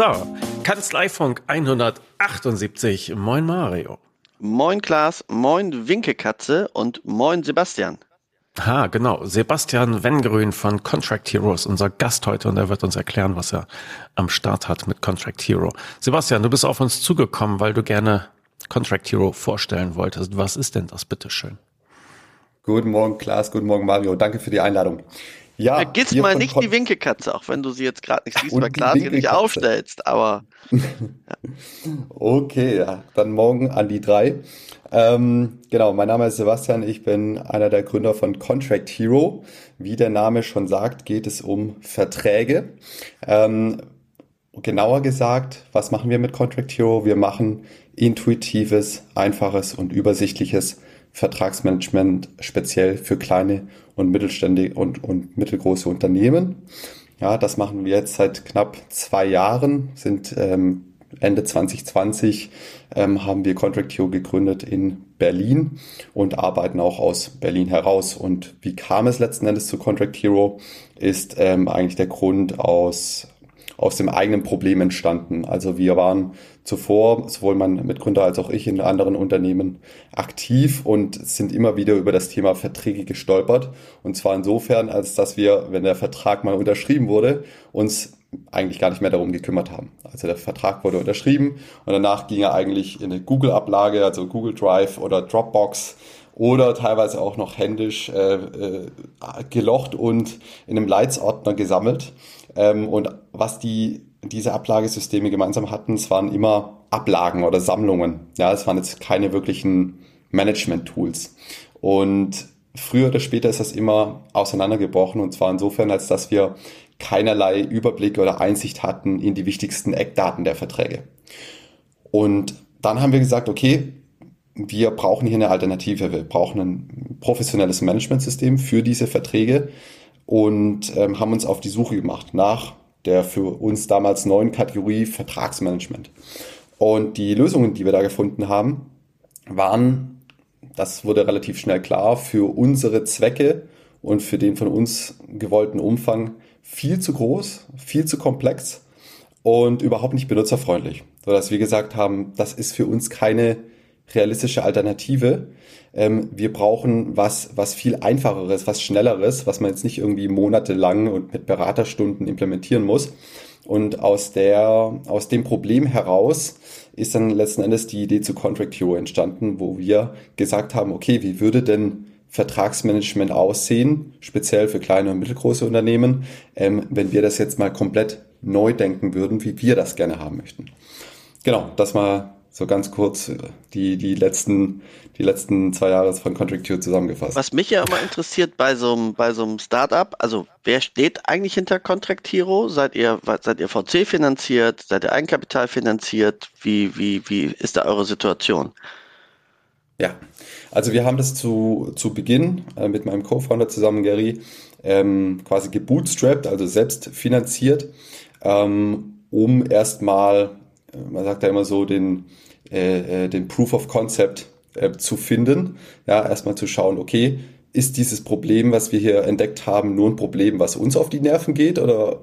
So, Kanzleifunk 178. Moin Mario. Moin Klaas, moin Winkekatze und moin Sebastian. Ha, genau. Sebastian Wengrün von Contract Heroes, unser Gast heute, und er wird uns erklären, was er am Start hat mit Contract Hero. Sebastian, du bist auf uns zugekommen, weil du gerne Contract Hero vorstellen wolltest. Was ist denn das, bitteschön? Guten Morgen, Klaas. Guten Morgen, Mario. Danke für die Einladung. Ja, Vergiss mal nicht Kon die Winkekatze, auch wenn du sie jetzt gerade nicht siehst, weil klar sie nicht aufstellst, aber. Ja. okay, ja, dann morgen an die drei. Ähm, genau, mein Name ist Sebastian, ich bin einer der Gründer von Contract Hero. Wie der Name schon sagt, geht es um Verträge. Ähm, genauer gesagt, was machen wir mit Contract Hero? Wir machen intuitives, einfaches und übersichtliches Vertragsmanagement speziell für kleine und mittelständige und, und mittelgroße Unternehmen. Ja, das machen wir jetzt seit knapp zwei Jahren, sind ähm, Ende 2020 ähm, haben wir Contract Hero gegründet in Berlin und arbeiten auch aus Berlin heraus. Und wie kam es letzten Endes zu Contract Hero, ist ähm, eigentlich der Grund aus aus dem eigenen Problem entstanden. Also wir waren zuvor, sowohl mein Mitgründer als auch ich in anderen Unternehmen aktiv und sind immer wieder über das Thema Verträge gestolpert. Und zwar insofern, als dass wir, wenn der Vertrag mal unterschrieben wurde, uns eigentlich gar nicht mehr darum gekümmert haben. Also der Vertrag wurde unterschrieben und danach ging er eigentlich in eine Google-Ablage, also Google Drive oder Dropbox oder teilweise auch noch händisch äh, äh, gelocht und in einem Leitsordner gesammelt. Ähm, und was die, diese Ablagesysteme gemeinsam hatten, es waren immer Ablagen oder Sammlungen. Ja, es waren jetzt keine wirklichen Management-Tools. Und früher oder später ist das immer auseinandergebrochen und zwar insofern, als dass wir keinerlei Überblick oder Einsicht hatten in die wichtigsten Eckdaten der Verträge. Und dann haben wir gesagt, okay, wir brauchen hier eine Alternative. Wir brauchen ein professionelles Managementsystem für diese Verträge und ähm, haben uns auf die Suche gemacht nach der für uns damals neuen Kategorie Vertragsmanagement. Und die Lösungen, die wir da gefunden haben, waren, das wurde relativ schnell klar, für unsere Zwecke und für den von uns gewollten Umfang viel zu groß, viel zu komplex und überhaupt nicht benutzerfreundlich. Sodass wir gesagt haben, das ist für uns keine realistische Alternative. Ähm, wir brauchen was, was viel einfacheres, was schnelleres, was man jetzt nicht irgendwie monatelang und mit Beraterstunden implementieren muss. Und aus der, aus dem Problem heraus ist dann letzten Endes die Idee zu Contract Hero entstanden, wo wir gesagt haben, okay, wie würde denn Vertragsmanagement aussehen, speziell für kleine und mittelgroße Unternehmen, ähm, wenn wir das jetzt mal komplett neu denken würden, wie wir das gerne haben möchten. Genau, das mal so ganz kurz die, die, letzten, die letzten zwei Jahre von Contract Q zusammengefasst. Was mich ja immer interessiert bei so einem, bei so einem Startup, also wer steht eigentlich hinter Contract Hero? Seid ihr, seid ihr VC finanziert? Seid ihr Eigenkapital finanziert? Wie, wie, wie ist da eure Situation? Ja, also wir haben das zu, zu Beginn äh, mit meinem Co-Founder zusammen, Gary, ähm, quasi gebootstrapped, also selbst finanziert, ähm, um erstmal man sagt ja immer so, den, äh, äh, den Proof of Concept äh, zu finden. Ja, erstmal zu schauen, okay, ist dieses Problem, was wir hier entdeckt haben, nur ein Problem, was uns auf die Nerven geht oder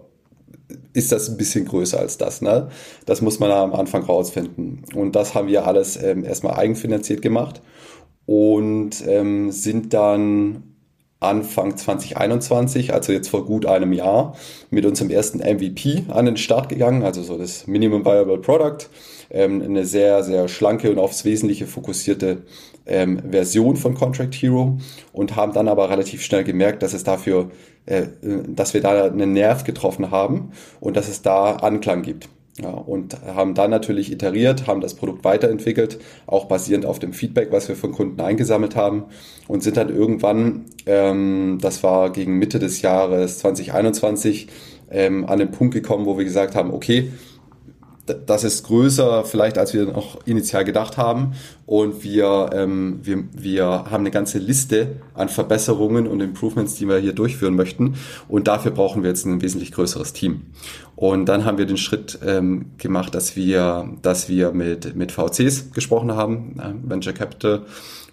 ist das ein bisschen größer als das? Ne? Das muss man am Anfang rausfinden. Und das haben wir alles ähm, erstmal eigenfinanziert gemacht und ähm, sind dann Anfang 2021, also jetzt vor gut einem Jahr, mit unserem ersten MVP an den Start gegangen, also so das Minimum Viable Product, ähm, eine sehr, sehr schlanke und aufs Wesentliche fokussierte ähm, Version von Contract Hero und haben dann aber relativ schnell gemerkt, dass es dafür, äh, dass wir da einen Nerv getroffen haben und dass es da Anklang gibt. Ja, und haben dann natürlich iteriert, haben das Produkt weiterentwickelt, auch basierend auf dem Feedback, was wir von Kunden eingesammelt haben und sind dann irgendwann, ähm, das war gegen Mitte des Jahres 2021, ähm, an den Punkt gekommen, wo wir gesagt haben, okay, das ist größer vielleicht, als wir noch initial gedacht haben. Und wir, ähm, wir, wir haben eine ganze Liste an Verbesserungen und Improvements, die wir hier durchführen möchten. Und dafür brauchen wir jetzt ein wesentlich größeres Team. Und dann haben wir den Schritt ähm, gemacht, dass wir, dass wir mit, mit VCs gesprochen haben, äh, Venture Capital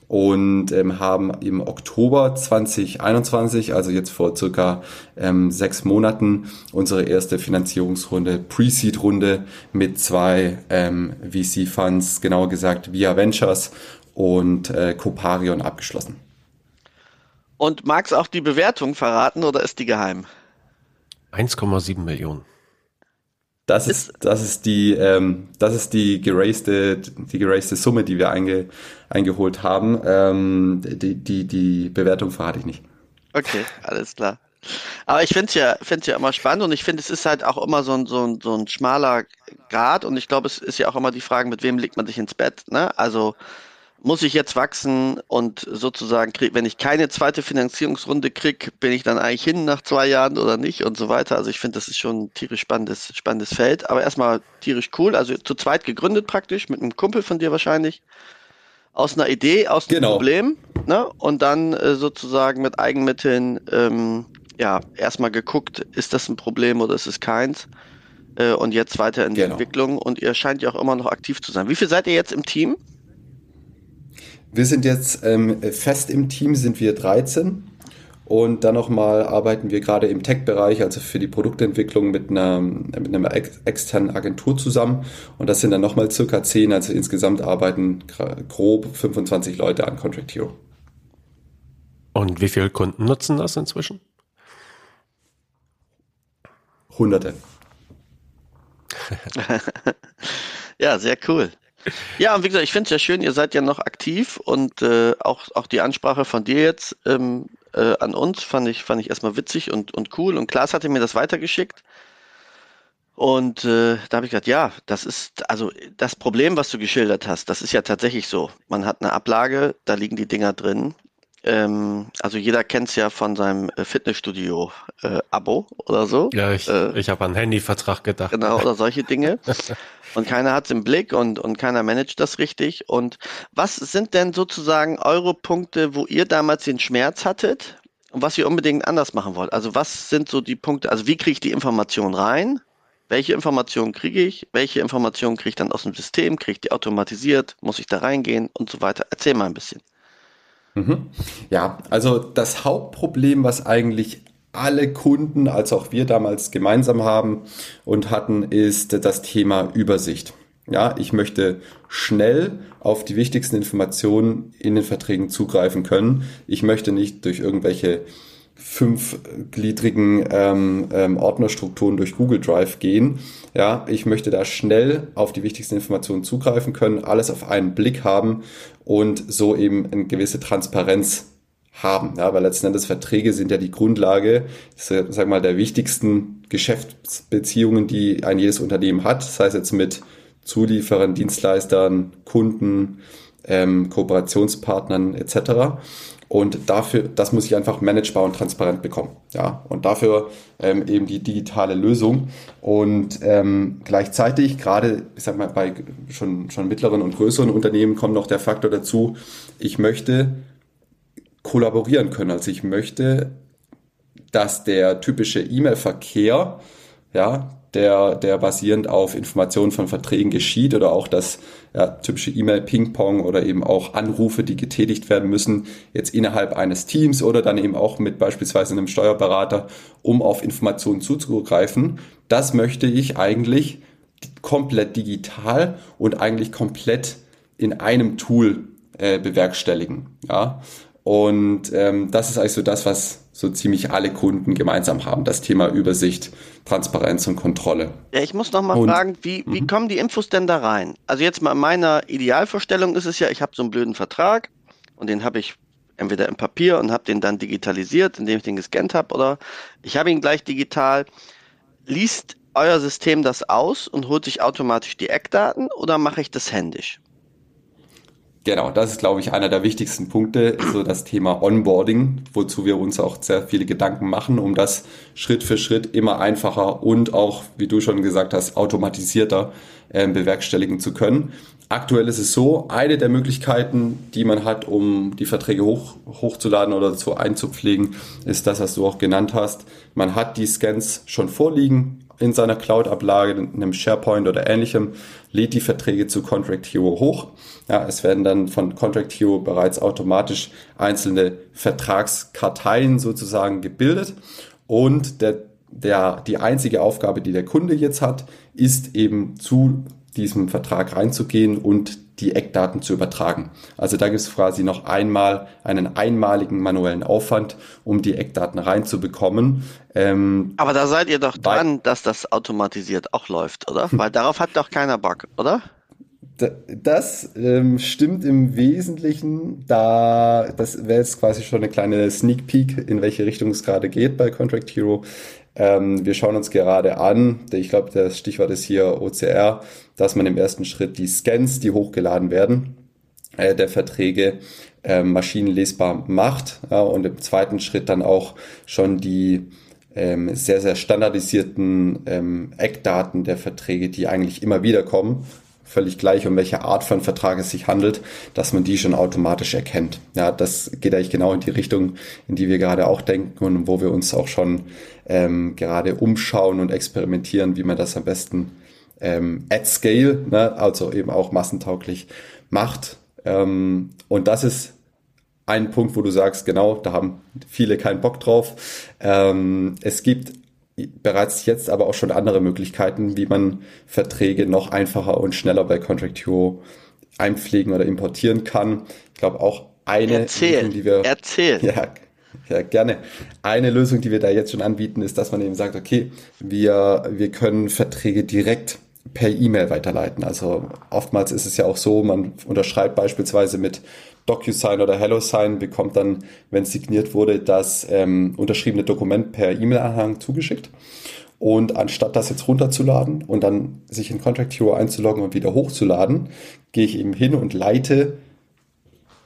und ähm, haben im Oktober 2021, also jetzt vor circa ähm, sechs Monaten, unsere erste Finanzierungsrunde, Pre-Seed-Runde mit zwei ähm, VC-Funds, genauer gesagt Via Ventures und äh, Coparion abgeschlossen. Und magst auch die Bewertung verraten oder ist die geheim? 1,7 Millionen. Das ist, das ist die, ähm, das ist die geraste, die geraste Summe, die wir einge, eingeholt haben. Ähm, die, die, die Bewertung verrate ich nicht. Okay, alles klar. Aber ich finde es ja, find's ja immer spannend und ich finde, es ist halt auch immer so ein, so ein, so ein schmaler Grad und ich glaube, es ist ja auch immer die Frage, mit wem legt man sich ins Bett, ne? Also, muss ich jetzt wachsen und sozusagen, krieg, wenn ich keine zweite Finanzierungsrunde kriege, bin ich dann eigentlich hin nach zwei Jahren oder nicht und so weiter. Also ich finde, das ist schon ein tierisch spannendes, spannendes Feld. Aber erstmal tierisch cool. Also zu zweit gegründet praktisch, mit einem Kumpel von dir wahrscheinlich. Aus einer Idee, aus einem genau. Problem. Ne? Und dann äh, sozusagen mit Eigenmitteln, ähm, ja, erstmal geguckt, ist das ein Problem oder ist es keins? Äh, und jetzt weiter in die genau. Entwicklung. Und ihr scheint ja auch immer noch aktiv zu sein. Wie viel seid ihr jetzt im Team? Wir sind jetzt ähm, fest im Team, sind wir 13. Und dann nochmal arbeiten wir gerade im Tech-Bereich, also für die Produktentwicklung mit einer, mit einer ex externen Agentur zusammen. Und das sind dann nochmal circa 10, also insgesamt arbeiten grob 25 Leute an Contract Hero. Und wie viele Kunden nutzen das inzwischen? Hunderte. ja, sehr cool. Ja, und wie gesagt, ich finde es ja schön, ihr seid ja noch aktiv und äh, auch, auch die Ansprache von dir jetzt ähm, äh, an uns fand ich, fand ich erstmal witzig und, und cool. Und Klaas hatte mir das weitergeschickt. Und äh, da habe ich gesagt, ja, das ist, also das Problem, was du geschildert hast, das ist ja tatsächlich so. Man hat eine Ablage, da liegen die Dinger drin. Ähm, also jeder kennt es ja von seinem äh, Fitnessstudio-Abo äh, oder so. Ja, ich, äh, ich habe an Handyvertrag gedacht. Genau, oder solche Dinge. und keiner hat es im Blick und, und keiner managt das richtig. Und was sind denn sozusagen eure Punkte, wo ihr damals den Schmerz hattet und was ihr unbedingt anders machen wollt? Also was sind so die Punkte, also wie kriege ich die Information rein? Welche Informationen kriege ich? Welche Informationen kriege ich dann aus dem System? Kriege ich die automatisiert? Muss ich da reingehen und so weiter? Erzähl mal ein bisschen. Mhm. Ja, also das Hauptproblem, was eigentlich alle Kunden als auch wir damals gemeinsam haben und hatten, ist das Thema Übersicht. Ja, ich möchte schnell auf die wichtigsten Informationen in den Verträgen zugreifen können. Ich möchte nicht durch irgendwelche fünfgliedrigen ähm, ähm, Ordnerstrukturen durch Google Drive gehen. Ja, ich möchte da schnell auf die wichtigsten Informationen zugreifen können, alles auf einen Blick haben und so eben eine gewisse Transparenz haben. Ja, weil letzten Endes Verträge sind ja die Grundlage, sag mal, der wichtigsten Geschäftsbeziehungen, die ein jedes Unternehmen hat. Das heißt jetzt mit Zulieferern, Dienstleistern, Kunden, ähm, Kooperationspartnern etc. Und dafür, das muss ich einfach managebar und transparent bekommen. Ja, und dafür ähm, eben die digitale Lösung. Und ähm, gleichzeitig, gerade, ich sag mal, bei schon, schon mittleren und größeren Unternehmen kommt noch der Faktor dazu, ich möchte kollaborieren können. Also ich möchte, dass der typische E-Mail-Verkehr, ja, der, der basierend auf Informationen von Verträgen geschieht oder auch das ja, typische E-Mail-Ping-Pong oder eben auch Anrufe, die getätigt werden müssen, jetzt innerhalb eines Teams oder dann eben auch mit beispielsweise einem Steuerberater, um auf Informationen zuzugreifen. Das möchte ich eigentlich komplett digital und eigentlich komplett in einem Tool äh, bewerkstelligen. Ja? Und ähm, das ist eigentlich so das, was so ziemlich alle Kunden gemeinsam haben, das Thema Übersicht, Transparenz und Kontrolle. Ja, ich muss noch mal und, fragen, wie, wie mhm. kommen die Infos denn da rein? Also jetzt mal in meiner Idealvorstellung ist es ja, ich habe so einen blöden Vertrag und den habe ich entweder im Papier und habe den dann digitalisiert, indem ich den gescannt habe, oder ich habe ihn gleich digital. Liest euer System das aus und holt sich automatisch die Eckdaten oder mache ich das händisch? Genau, das ist, glaube ich, einer der wichtigsten Punkte, so das Thema Onboarding, wozu wir uns auch sehr viele Gedanken machen, um das Schritt für Schritt immer einfacher und auch, wie du schon gesagt hast, automatisierter äh, bewerkstelligen zu können. Aktuell ist es so, eine der Möglichkeiten, die man hat, um die Verträge hoch, hochzuladen oder zu einzupflegen, ist das, was du auch genannt hast. Man hat die Scans schon vorliegen in seiner Cloud-Ablage, in einem SharePoint oder ähnlichem, lädt die Verträge zu Contract Hero hoch. Ja, es werden dann von Contract Hero bereits automatisch einzelne Vertragskarteien sozusagen gebildet und der, der, die einzige Aufgabe, die der Kunde jetzt hat, ist eben zu diesem Vertrag reinzugehen und die Eckdaten zu übertragen. Also da gibt es quasi noch einmal einen einmaligen manuellen Aufwand, um die Eckdaten reinzubekommen. Ähm, Aber da seid ihr doch dran, dass das automatisiert auch läuft, oder? Weil darauf hat doch keiner Bock, oder? Das ähm, stimmt im Wesentlichen. Da, das wäre jetzt quasi schon eine kleine Sneak Peek, in welche Richtung es gerade geht bei Contract Hero. Ähm, wir schauen uns gerade an, ich glaube, das Stichwort ist hier OCR, dass man im ersten Schritt die Scans, die hochgeladen werden, äh, der Verträge äh, maschinenlesbar macht ja, und im zweiten Schritt dann auch schon die ähm, sehr, sehr standardisierten ähm, Eckdaten der Verträge, die eigentlich immer wieder kommen, völlig gleich, um welche Art von Vertrag es sich handelt, dass man die schon automatisch erkennt. Ja, das geht eigentlich genau in die Richtung, in die wir gerade auch denken und wo wir uns auch schon ähm, gerade umschauen und experimentieren, wie man das am besten ähm, at scale, ne, also eben auch massentauglich macht. Ähm, und das ist ein Punkt, wo du sagst, genau, da haben viele keinen Bock drauf. Ähm, es gibt bereits jetzt aber auch schon andere Möglichkeiten, wie man Verträge noch einfacher und schneller bei Contract Hero einpflegen oder importieren kann. Ich glaube auch eine Erzähl, Lösung, die wir erzähl. Ja, ja, gerne. Eine Lösung, die wir da jetzt schon anbieten, ist, dass man eben sagt, okay, wir, wir können Verträge direkt per E-Mail weiterleiten. Also oftmals ist es ja auch so, man unterschreibt beispielsweise mit DocuSign oder HelloSign, bekommt dann, wenn signiert wurde, das ähm, unterschriebene Dokument per E-Mail-Anhang zugeschickt. Und anstatt das jetzt runterzuladen und dann sich in Contract Hero einzuloggen und wieder hochzuladen, gehe ich eben hin und leite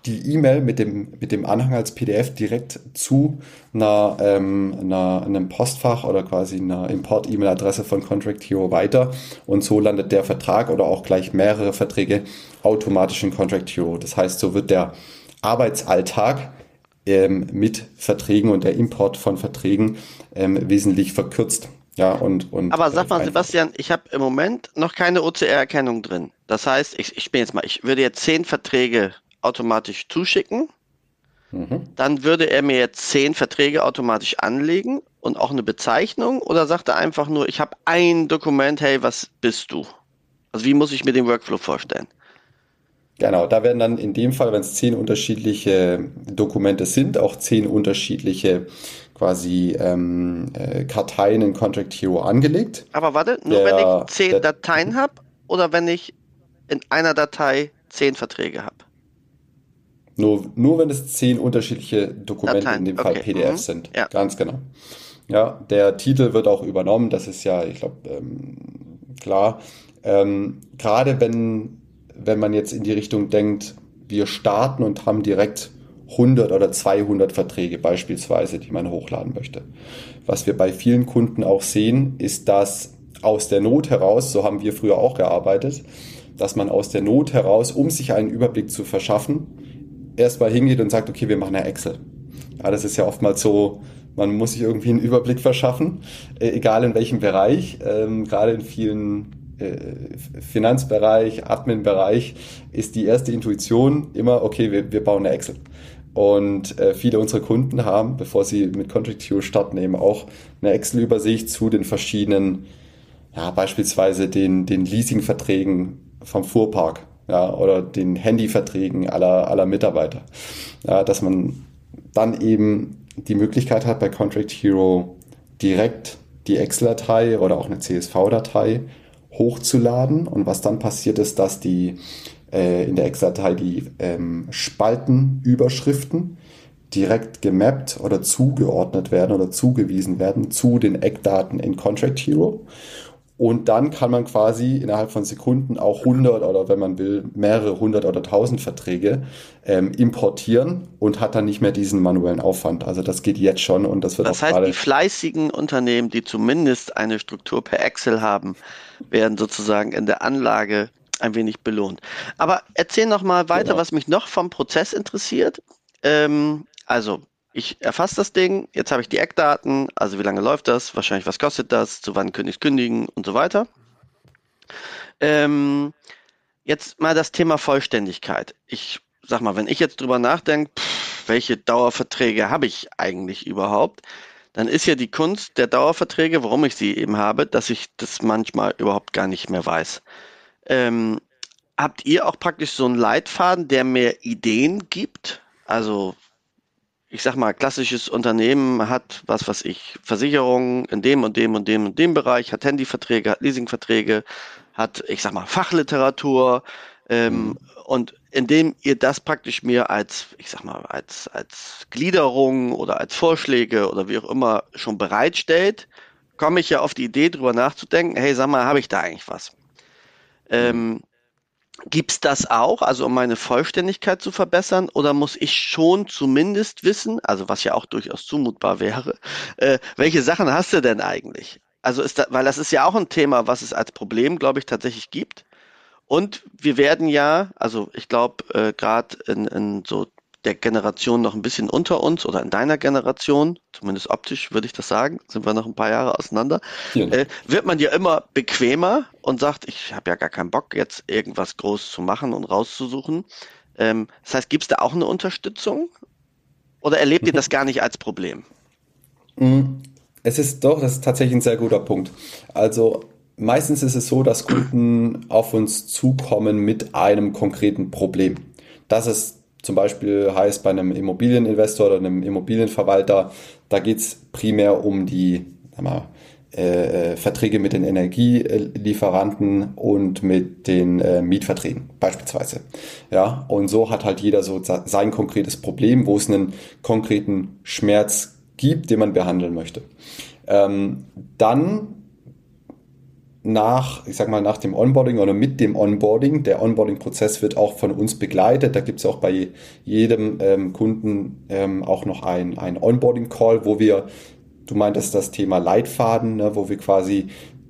die E-Mail mit dem, mit dem Anhang als PDF direkt zu einer, ähm, einer, einem Postfach oder quasi einer Import-E-Mail-Adresse von Contract Hero weiter und so landet der Vertrag oder auch gleich mehrere Verträge automatisch in Contract Hero. Das heißt, so wird der Arbeitsalltag ähm, mit Verträgen und der Import von Verträgen ähm, wesentlich verkürzt. Ja, und, und Aber sag mal, Sebastian, ich habe im Moment noch keine OCR-Erkennung drin. Das heißt, ich, ich bin jetzt mal, ich würde jetzt zehn Verträge automatisch zuschicken. Mhm. Dann würde er mir jetzt zehn Verträge automatisch anlegen und auch eine Bezeichnung oder sagt er einfach nur, ich habe ein Dokument, hey, was bist du? Also wie muss ich mir den Workflow vorstellen? Genau, da werden dann in dem Fall, wenn es zehn unterschiedliche Dokumente sind, auch zehn unterschiedliche quasi ähm, äh, Karteien in Contract Hero angelegt. Aber warte, nur der, wenn ich zehn der, Dateien habe oder wenn ich in einer Datei zehn Verträge habe? Nur, nur wenn es zehn unterschiedliche Dokumente, Dateien. in dem Fall okay. PDFs mhm. sind. Ja. Ganz genau. Ja, der Titel wird auch übernommen, das ist ja, ich glaube, ähm, klar. Ähm, Gerade wenn, wenn man jetzt in die Richtung denkt, wir starten und haben direkt 100 oder 200 Verträge beispielsweise, die man hochladen möchte. Was wir bei vielen Kunden auch sehen, ist, dass aus der Not heraus, so haben wir früher auch gearbeitet, dass man aus der Not heraus, um sich einen Überblick zu verschaffen, erstmal hingeht und sagt, okay, wir machen eine Excel. Ja, das ist ja oftmals so, man muss sich irgendwie einen Überblick verschaffen, äh, egal in welchem Bereich, ähm, gerade in vielen äh, Finanzbereich, Admin-Bereich ist die erste Intuition immer, okay, wir, wir bauen eine Excel. Und äh, viele unserer Kunden haben, bevor sie mit Contract Hero starten, eben auch eine Excel-Übersicht zu den verschiedenen, ja, beispielsweise den, den Leasing-Verträgen vom Fuhrpark ja, oder den Handyverträgen aller, aller Mitarbeiter. Ja, dass man dann eben die Möglichkeit hat, bei Contract Hero direkt die Excel-Datei oder auch eine CSV-Datei hochzuladen. Und was dann passiert ist, dass die äh, in der Excel-Datei die ähm, Spaltenüberschriften direkt gemappt oder zugeordnet werden oder zugewiesen werden zu den Eckdaten in Contract Hero. Und dann kann man quasi innerhalb von Sekunden auch 100 oder wenn man will, mehrere hundert oder tausend Verträge ähm, importieren und hat dann nicht mehr diesen manuellen Aufwand. Also das geht jetzt schon und das wird das auch heißt, die fleißigen Unternehmen, die zumindest eine Struktur per Excel haben, werden sozusagen in der Anlage ein wenig belohnt. Aber erzähl noch mal weiter, genau. was mich noch vom Prozess interessiert. Ähm, also ich erfasse das Ding, jetzt habe ich die Eckdaten, also wie lange läuft das, wahrscheinlich was kostet das, zu wann könnte ich kündigen und so weiter. Ähm, jetzt mal das Thema Vollständigkeit. Ich sag mal, wenn ich jetzt drüber nachdenke, welche Dauerverträge habe ich eigentlich überhaupt, dann ist ja die Kunst der Dauerverträge, warum ich sie eben habe, dass ich das manchmal überhaupt gar nicht mehr weiß. Ähm, habt ihr auch praktisch so einen Leitfaden, der mir Ideen gibt? Also, ich sag mal, klassisches Unternehmen hat, was weiß ich, Versicherungen in dem und dem und dem und dem Bereich, hat Handyverträge, hat Leasingverträge, hat, ich sag mal, Fachliteratur, ähm, mhm. und indem ihr das praktisch mir als, ich sag mal, als, als Gliederung oder als Vorschläge oder wie auch immer schon bereitstellt, komme ich ja auf die Idee, drüber nachzudenken, hey, sag mal, habe ich da eigentlich was? Ähm, Gibt es das auch, also um meine Vollständigkeit zu verbessern, oder muss ich schon zumindest wissen, also was ja auch durchaus zumutbar wäre, äh, welche Sachen hast du denn eigentlich? Also ist da, weil das ist ja auch ein Thema, was es als Problem, glaube ich, tatsächlich gibt. Und wir werden ja, also ich glaube, äh, gerade in, in so der Generation noch ein bisschen unter uns oder in deiner Generation, zumindest optisch würde ich das sagen, sind wir noch ein paar Jahre auseinander, ja. äh, wird man ja immer bequemer und sagt, ich habe ja gar keinen Bock, jetzt irgendwas groß zu machen und rauszusuchen. Ähm, das heißt, gibt es da auch eine Unterstützung oder erlebt ihr das gar nicht als Problem? Mm, es ist doch, das ist tatsächlich ein sehr guter Punkt. Also meistens ist es so, dass Kunden auf uns zukommen mit einem konkreten Problem. Das ist zum Beispiel heißt bei einem Immobilieninvestor oder einem Immobilienverwalter, da geht es primär um die mal, äh, äh, Verträge mit den Energielieferanten und mit den äh, Mietverträgen beispielsweise. Ja, und so hat halt jeder so sein konkretes Problem, wo es einen konkreten Schmerz gibt, den man behandeln möchte. Ähm, dann nach, ich sag mal, nach dem Onboarding oder mit dem Onboarding. Der Onboarding-Prozess wird auch von uns begleitet. Da gibt es auch bei jedem ähm, Kunden ähm, auch noch ein, ein Onboarding-Call, wo wir, du meintest das Thema Leitfaden, ne, wo wir quasi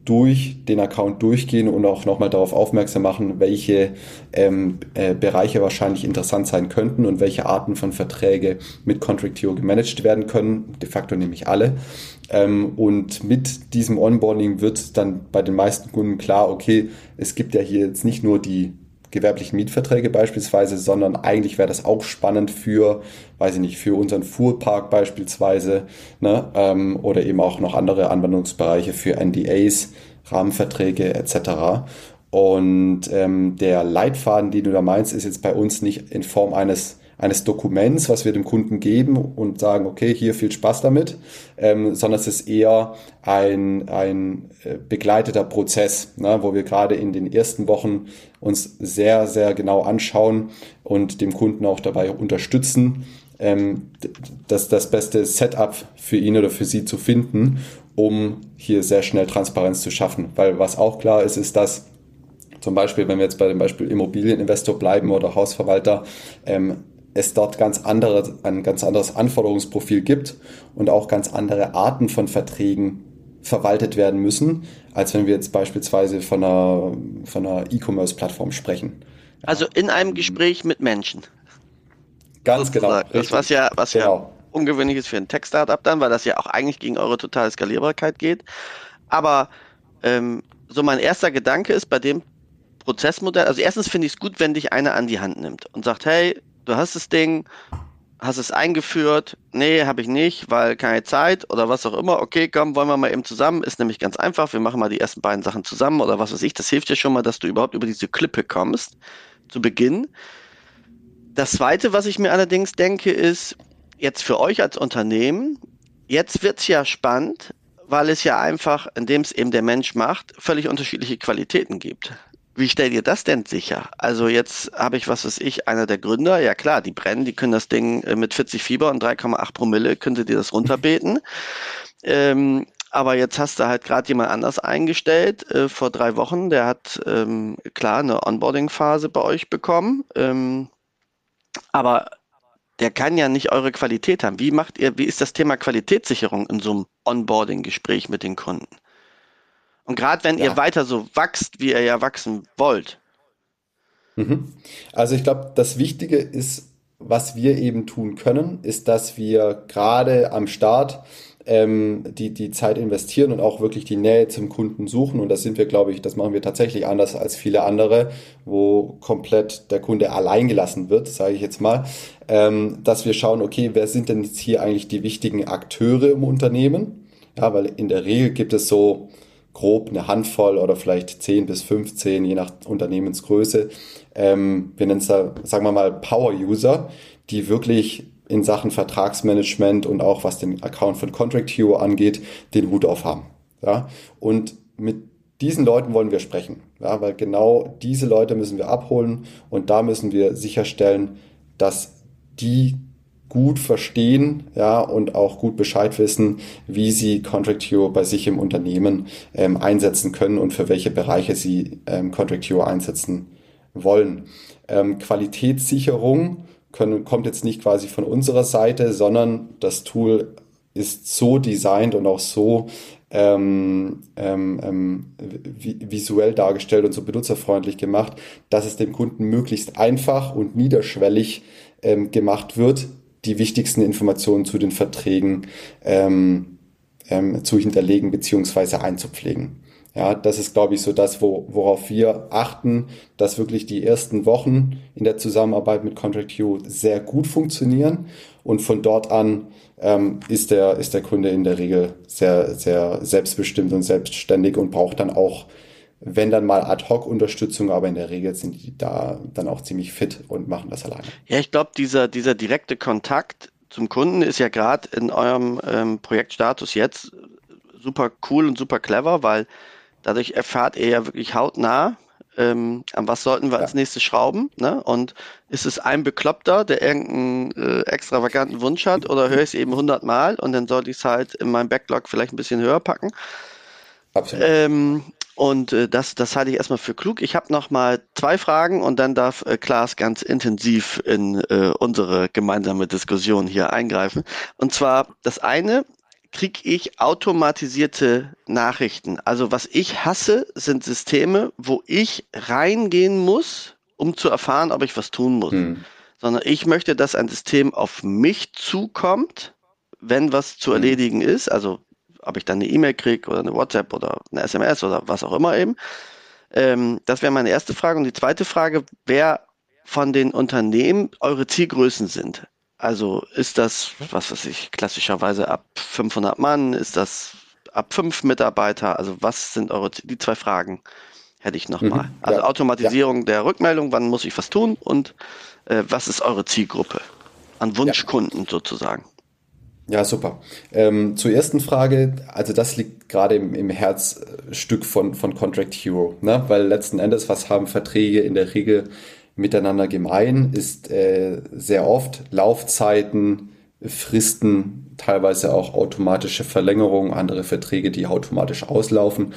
durch den Account durchgehen und auch nochmal darauf aufmerksam machen, welche ähm, äh, Bereiche wahrscheinlich interessant sein könnten und welche Arten von Verträge mit Contractio gemanagt werden können. De facto nämlich alle. Ähm, und mit diesem Onboarding wird dann bei den meisten Kunden klar, okay, es gibt ja hier jetzt nicht nur die gewerblichen Mietverträge beispielsweise, sondern eigentlich wäre das auch spannend für, weiß ich nicht, für unseren Fuhrpark beispielsweise, ne, ähm, oder eben auch noch andere Anwendungsbereiche für NDAs, Rahmenverträge etc. Und ähm, der Leitfaden, den du da meinst, ist jetzt bei uns nicht in Form eines eines Dokuments, was wir dem Kunden geben und sagen, okay, hier viel Spaß damit, ähm, sondern es ist eher ein, ein äh, begleiteter Prozess, ne, wo wir gerade in den ersten Wochen uns sehr, sehr genau anschauen und dem Kunden auch dabei unterstützen, ähm, das, das beste Setup für ihn oder für sie zu finden, um hier sehr schnell Transparenz zu schaffen. Weil was auch klar ist, ist, dass zum Beispiel, wenn wir jetzt bei dem Beispiel Immobilieninvestor bleiben oder Hausverwalter, ähm, es dort ganz andere, ein ganz anderes Anforderungsprofil gibt und auch ganz andere Arten von Verträgen verwaltet werden müssen, als wenn wir jetzt beispielsweise von einer, von einer E-Commerce-Plattform sprechen. Also in einem Gespräch mit Menschen. Ganz genau. Das, was ja, was genau. ja ungewöhnlich ist für ein Tech-Startup dann, weil das ja auch eigentlich gegen eure totale Skalierbarkeit geht. Aber ähm, so mein erster Gedanke ist bei dem Prozessmodell, also erstens finde ich es gut, wenn dich einer an die Hand nimmt und sagt, hey, du hast das Ding, hast es eingeführt, nee, habe ich nicht, weil keine Zeit oder was auch immer. Okay, komm, wollen wir mal eben zusammen. Ist nämlich ganz einfach. Wir machen mal die ersten beiden Sachen zusammen oder was weiß ich. Das hilft dir schon mal, dass du überhaupt über diese Klippe kommst zu Beginn. Das zweite, was ich mir allerdings denke, ist jetzt für euch als Unternehmen, jetzt wird es ja spannend, weil es ja einfach, indem es eben der Mensch macht, völlig unterschiedliche Qualitäten gibt. Wie stellt ihr das denn sicher? Also jetzt habe ich, was weiß ich, einer der Gründer, ja klar, die brennen, die können das Ding äh, mit 40 Fieber und 3,8 Promille, könntet ihr das runterbeten. ähm, aber jetzt hast du halt gerade jemand anders eingestellt äh, vor drei Wochen, der hat ähm, klar eine Onboarding-Phase bei euch bekommen. Ähm, aber der kann ja nicht eure Qualität haben. Wie macht ihr, wie ist das Thema Qualitätssicherung in so einem Onboarding-Gespräch mit den Kunden? Und gerade wenn ja. ihr weiter so wachst, wie ihr ja wachsen wollt. Mhm. Also ich glaube, das Wichtige ist was wir eben tun können, ist, dass wir gerade am Start ähm, die, die Zeit investieren und auch wirklich die Nähe zum Kunden suchen. Und das sind wir, glaube ich, das machen wir tatsächlich anders als viele andere, wo komplett der Kunde allein gelassen wird, sage ich jetzt mal, ähm, dass wir schauen, okay, wer sind denn jetzt hier eigentlich die wichtigen Akteure im Unternehmen? Ja, weil in der Regel gibt es so grob eine Handvoll oder vielleicht 10 bis 15, je nach Unternehmensgröße. Ähm, wir nennen es da, sagen wir mal, Power-User, die wirklich in Sachen Vertragsmanagement und auch was den Account von Contract Hero angeht, den Hut aufhaben. Ja? Und mit diesen Leuten wollen wir sprechen, ja? weil genau diese Leute müssen wir abholen und da müssen wir sicherstellen, dass die gut verstehen ja, und auch gut Bescheid wissen, wie sie Contract Hero bei sich im Unternehmen ähm, einsetzen können und für welche Bereiche sie ähm, Contract Hero einsetzen wollen. Ähm, Qualitätssicherung können, kommt jetzt nicht quasi von unserer Seite, sondern das Tool ist so designt und auch so ähm, ähm, ähm visuell dargestellt und so benutzerfreundlich gemacht, dass es dem Kunden möglichst einfach und niederschwellig ähm, gemacht wird, die wichtigsten Informationen zu den Verträgen ähm, ähm, zu hinterlegen bzw. einzupflegen. Ja, das ist, glaube ich, so das, wo, worauf wir achten, dass wirklich die ersten Wochen in der Zusammenarbeit mit Contract Q sehr gut funktionieren und von dort an ähm, ist, der, ist der Kunde in der Regel sehr, sehr selbstbestimmt und selbstständig und braucht dann auch, wenn dann mal Ad-Hoc-Unterstützung, aber in der Regel sind die da dann auch ziemlich fit und machen das alleine. Ja, ich glaube, dieser, dieser direkte Kontakt zum Kunden ist ja gerade in eurem ähm, Projektstatus jetzt super cool und super clever, weil Dadurch erfahrt ihr ja wirklich hautnah, ähm, an was sollten wir ja. als nächstes schrauben. Ne? Und ist es ein Bekloppter, der irgendeinen äh, extravaganten Wunsch hat, oder höre ich es eben hundertmal und dann sollte ich es halt in meinem Backlog vielleicht ein bisschen höher packen. Absolut. Ähm, und äh, das, das halte ich erstmal für klug. Ich habe noch mal zwei Fragen und dann darf äh, Klaas ganz intensiv in äh, unsere gemeinsame Diskussion hier eingreifen. Und zwar das eine, kriege ich automatisierte Nachrichten. Also was ich hasse, sind Systeme, wo ich reingehen muss, um zu erfahren, ob ich was tun muss. Hm. Sondern ich möchte, dass ein System auf mich zukommt, wenn was zu hm. erledigen ist. Also ob ich dann eine E-Mail kriege oder eine WhatsApp oder eine SMS oder was auch immer eben. Ähm, das wäre meine erste Frage. Und die zweite Frage, wer von den Unternehmen eure Zielgrößen sind. Also ist das, was weiß ich, klassischerweise ab 500 Mann? Ist das ab 5 Mitarbeiter? Also was sind eure, die zwei Fragen hätte ich nochmal. Mhm, also ja, Automatisierung ja. der Rückmeldung, wann muss ich was tun und äh, was ist eure Zielgruppe an Wunschkunden ja. sozusagen? Ja, super. Ähm, zur ersten Frage, also das liegt gerade im, im Herzstück von, von Contract Hero, ne? weil letzten Endes, was haben Verträge in der Regel miteinander gemein ist äh, sehr oft Laufzeiten, Fristen, teilweise auch automatische Verlängerungen, andere Verträge, die automatisch auslaufen.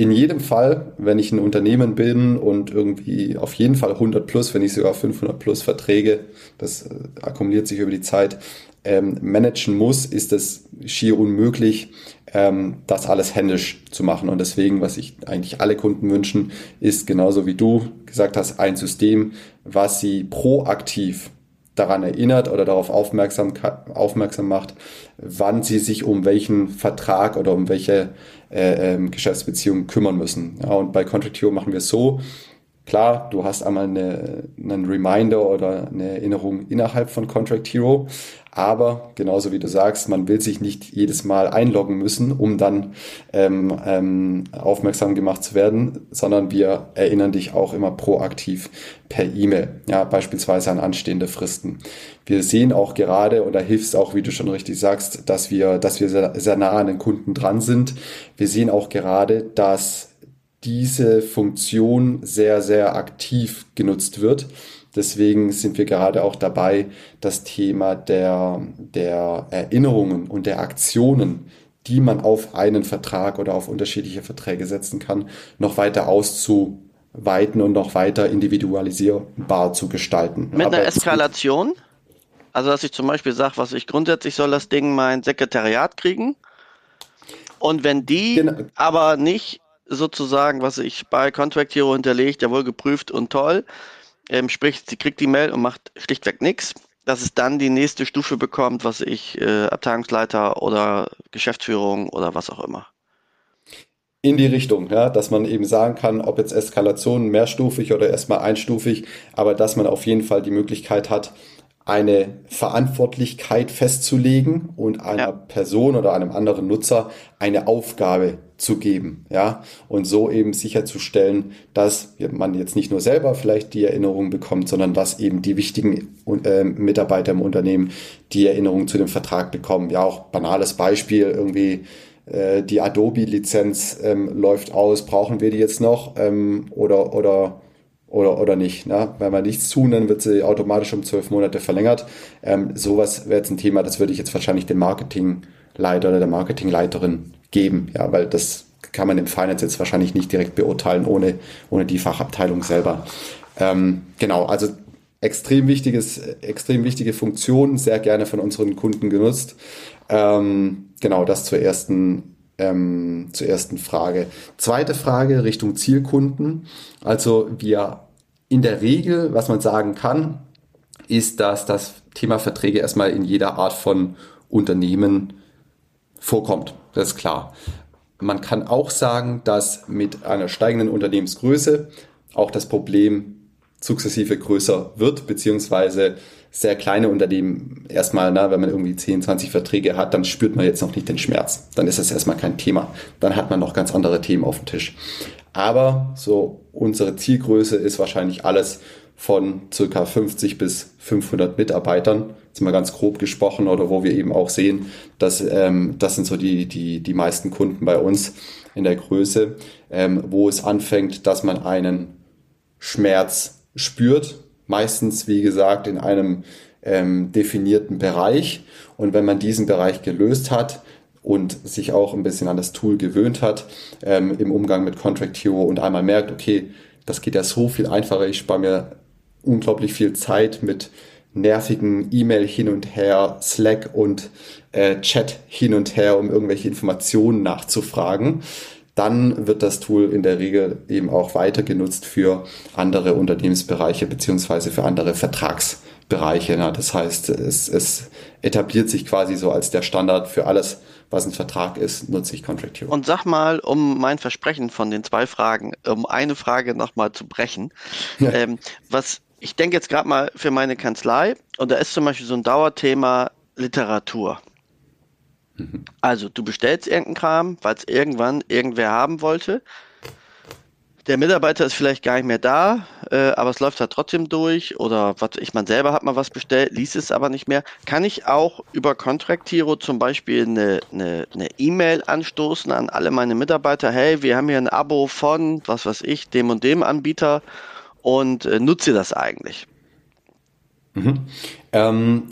In jedem Fall, wenn ich ein Unternehmen bin und irgendwie auf jeden Fall 100 plus, wenn nicht sogar 500 plus Verträge, das äh, akkumuliert sich über die Zeit, ähm, managen muss, ist es schier unmöglich, ähm, das alles händisch zu machen. Und deswegen, was ich eigentlich alle Kunden wünschen, ist genauso wie du gesagt hast, ein System, was sie proaktiv daran erinnert oder darauf aufmerksam, aufmerksam macht, wann sie sich um welchen Vertrag oder um welche äh, äh, Geschäftsbeziehung kümmern müssen. Ja, und bei Contractio machen wir es so, Klar, du hast einmal eine, einen Reminder oder eine Erinnerung innerhalb von Contract Hero, aber genauso wie du sagst, man will sich nicht jedes Mal einloggen müssen, um dann ähm, ähm, aufmerksam gemacht zu werden, sondern wir erinnern dich auch immer proaktiv per E-Mail, ja, beispielsweise an anstehende Fristen. Wir sehen auch gerade, und da hilft auch, wie du schon richtig sagst, dass wir, dass wir sehr, sehr nah an den Kunden dran sind. Wir sehen auch gerade, dass diese Funktion sehr, sehr aktiv genutzt wird. Deswegen sind wir gerade auch dabei, das Thema der, der Erinnerungen und der Aktionen, die man auf einen Vertrag oder auf unterschiedliche Verträge setzen kann, noch weiter auszuweiten und noch weiter individualisierbar zu gestalten. Mit einer Eskalation? Also, dass ich zum Beispiel sage, was ich grundsätzlich soll das Ding mein Sekretariat kriegen. Und wenn die genau. aber nicht sozusagen, was ich bei Contract Hero hinterlegt, ja wohl geprüft und toll, ähm, sprich, sie kriegt die Mail und macht schlichtweg nichts, dass es dann die nächste Stufe bekommt, was ich, äh, Abteilungsleiter oder Geschäftsführung oder was auch immer. In die Richtung, ja, dass man eben sagen kann, ob jetzt Eskalation mehrstufig oder erstmal einstufig, aber dass man auf jeden Fall die Möglichkeit hat, eine Verantwortlichkeit festzulegen und einer ja. Person oder einem anderen Nutzer eine Aufgabe zu geben, ja, und so eben sicherzustellen, dass man jetzt nicht nur selber vielleicht die Erinnerung bekommt, sondern dass eben die wichtigen äh, Mitarbeiter im Unternehmen die Erinnerung zu dem Vertrag bekommen. Ja, auch banales Beispiel irgendwie äh, die Adobe-Lizenz ähm, läuft aus, brauchen wir die jetzt noch ähm, oder oder oder, oder nicht. Ne? Wenn wir nichts tun, dann wird sie automatisch um zwölf Monate verlängert. Ähm, sowas wäre jetzt ein Thema, das würde ich jetzt wahrscheinlich dem Marketingleiter oder der Marketingleiterin geben, ja, weil das kann man im Finance jetzt wahrscheinlich nicht direkt beurteilen ohne, ohne die Fachabteilung selber. Ähm, genau, also extrem wichtiges, extrem wichtige Funktion, sehr gerne von unseren Kunden genutzt. Ähm, genau, das zur ersten ähm, zur ersten Frage. Zweite Frage Richtung Zielkunden. Also wir in der Regel, was man sagen kann, ist, dass das Thema Verträge erstmal in jeder Art von Unternehmen vorkommt. Das ist klar. Man kann auch sagen, dass mit einer steigenden Unternehmensgröße auch das Problem sukzessive größer wird, beziehungsweise sehr kleine Unternehmen erstmal, ne, wenn man irgendwie 10, 20 Verträge hat, dann spürt man jetzt noch nicht den Schmerz. Dann ist das erstmal kein Thema. Dann hat man noch ganz andere Themen auf dem Tisch. Aber so unsere Zielgröße ist wahrscheinlich alles von circa 50 bis 500 Mitarbeitern, jetzt mal ganz grob gesprochen, oder wo wir eben auch sehen, dass ähm, das sind so die, die, die meisten Kunden bei uns in der Größe, ähm, wo es anfängt, dass man einen Schmerz spürt, meistens, wie gesagt, in einem ähm, definierten Bereich. Und wenn man diesen Bereich gelöst hat und sich auch ein bisschen an das Tool gewöhnt hat ähm, im Umgang mit Contract Hero und einmal merkt, okay, das geht ja so viel einfacher, ich spare mir unglaublich viel Zeit mit nervigen E-Mail hin und her, Slack und äh, Chat hin und her, um irgendwelche Informationen nachzufragen dann wird das Tool in der Regel eben auch weiter genutzt für andere Unternehmensbereiche beziehungsweise für andere Vertragsbereiche. Das heißt, es, es etabliert sich quasi so als der Standard für alles, was ein Vertrag ist, nutze ich Contract Hero. Und sag mal, um mein Versprechen von den zwei Fragen, um eine Frage nochmal zu brechen, ja. ähm, was ich denke jetzt gerade mal für meine Kanzlei, und da ist zum Beispiel so ein Dauerthema Literatur. Also du bestellst irgendeinen Kram, weil es irgendwann irgendwer haben wollte. Der Mitarbeiter ist vielleicht gar nicht mehr da, äh, aber es läuft halt trotzdem durch. Oder was ich man selber hat mal was bestellt, liest es aber nicht mehr. Kann ich auch über Contract Hero zum Beispiel eine E-Mail anstoßen an alle meine Mitarbeiter? Hey, wir haben hier ein Abo von, was weiß ich, dem und dem Anbieter und äh, nutze das eigentlich? Mhm. Ähm,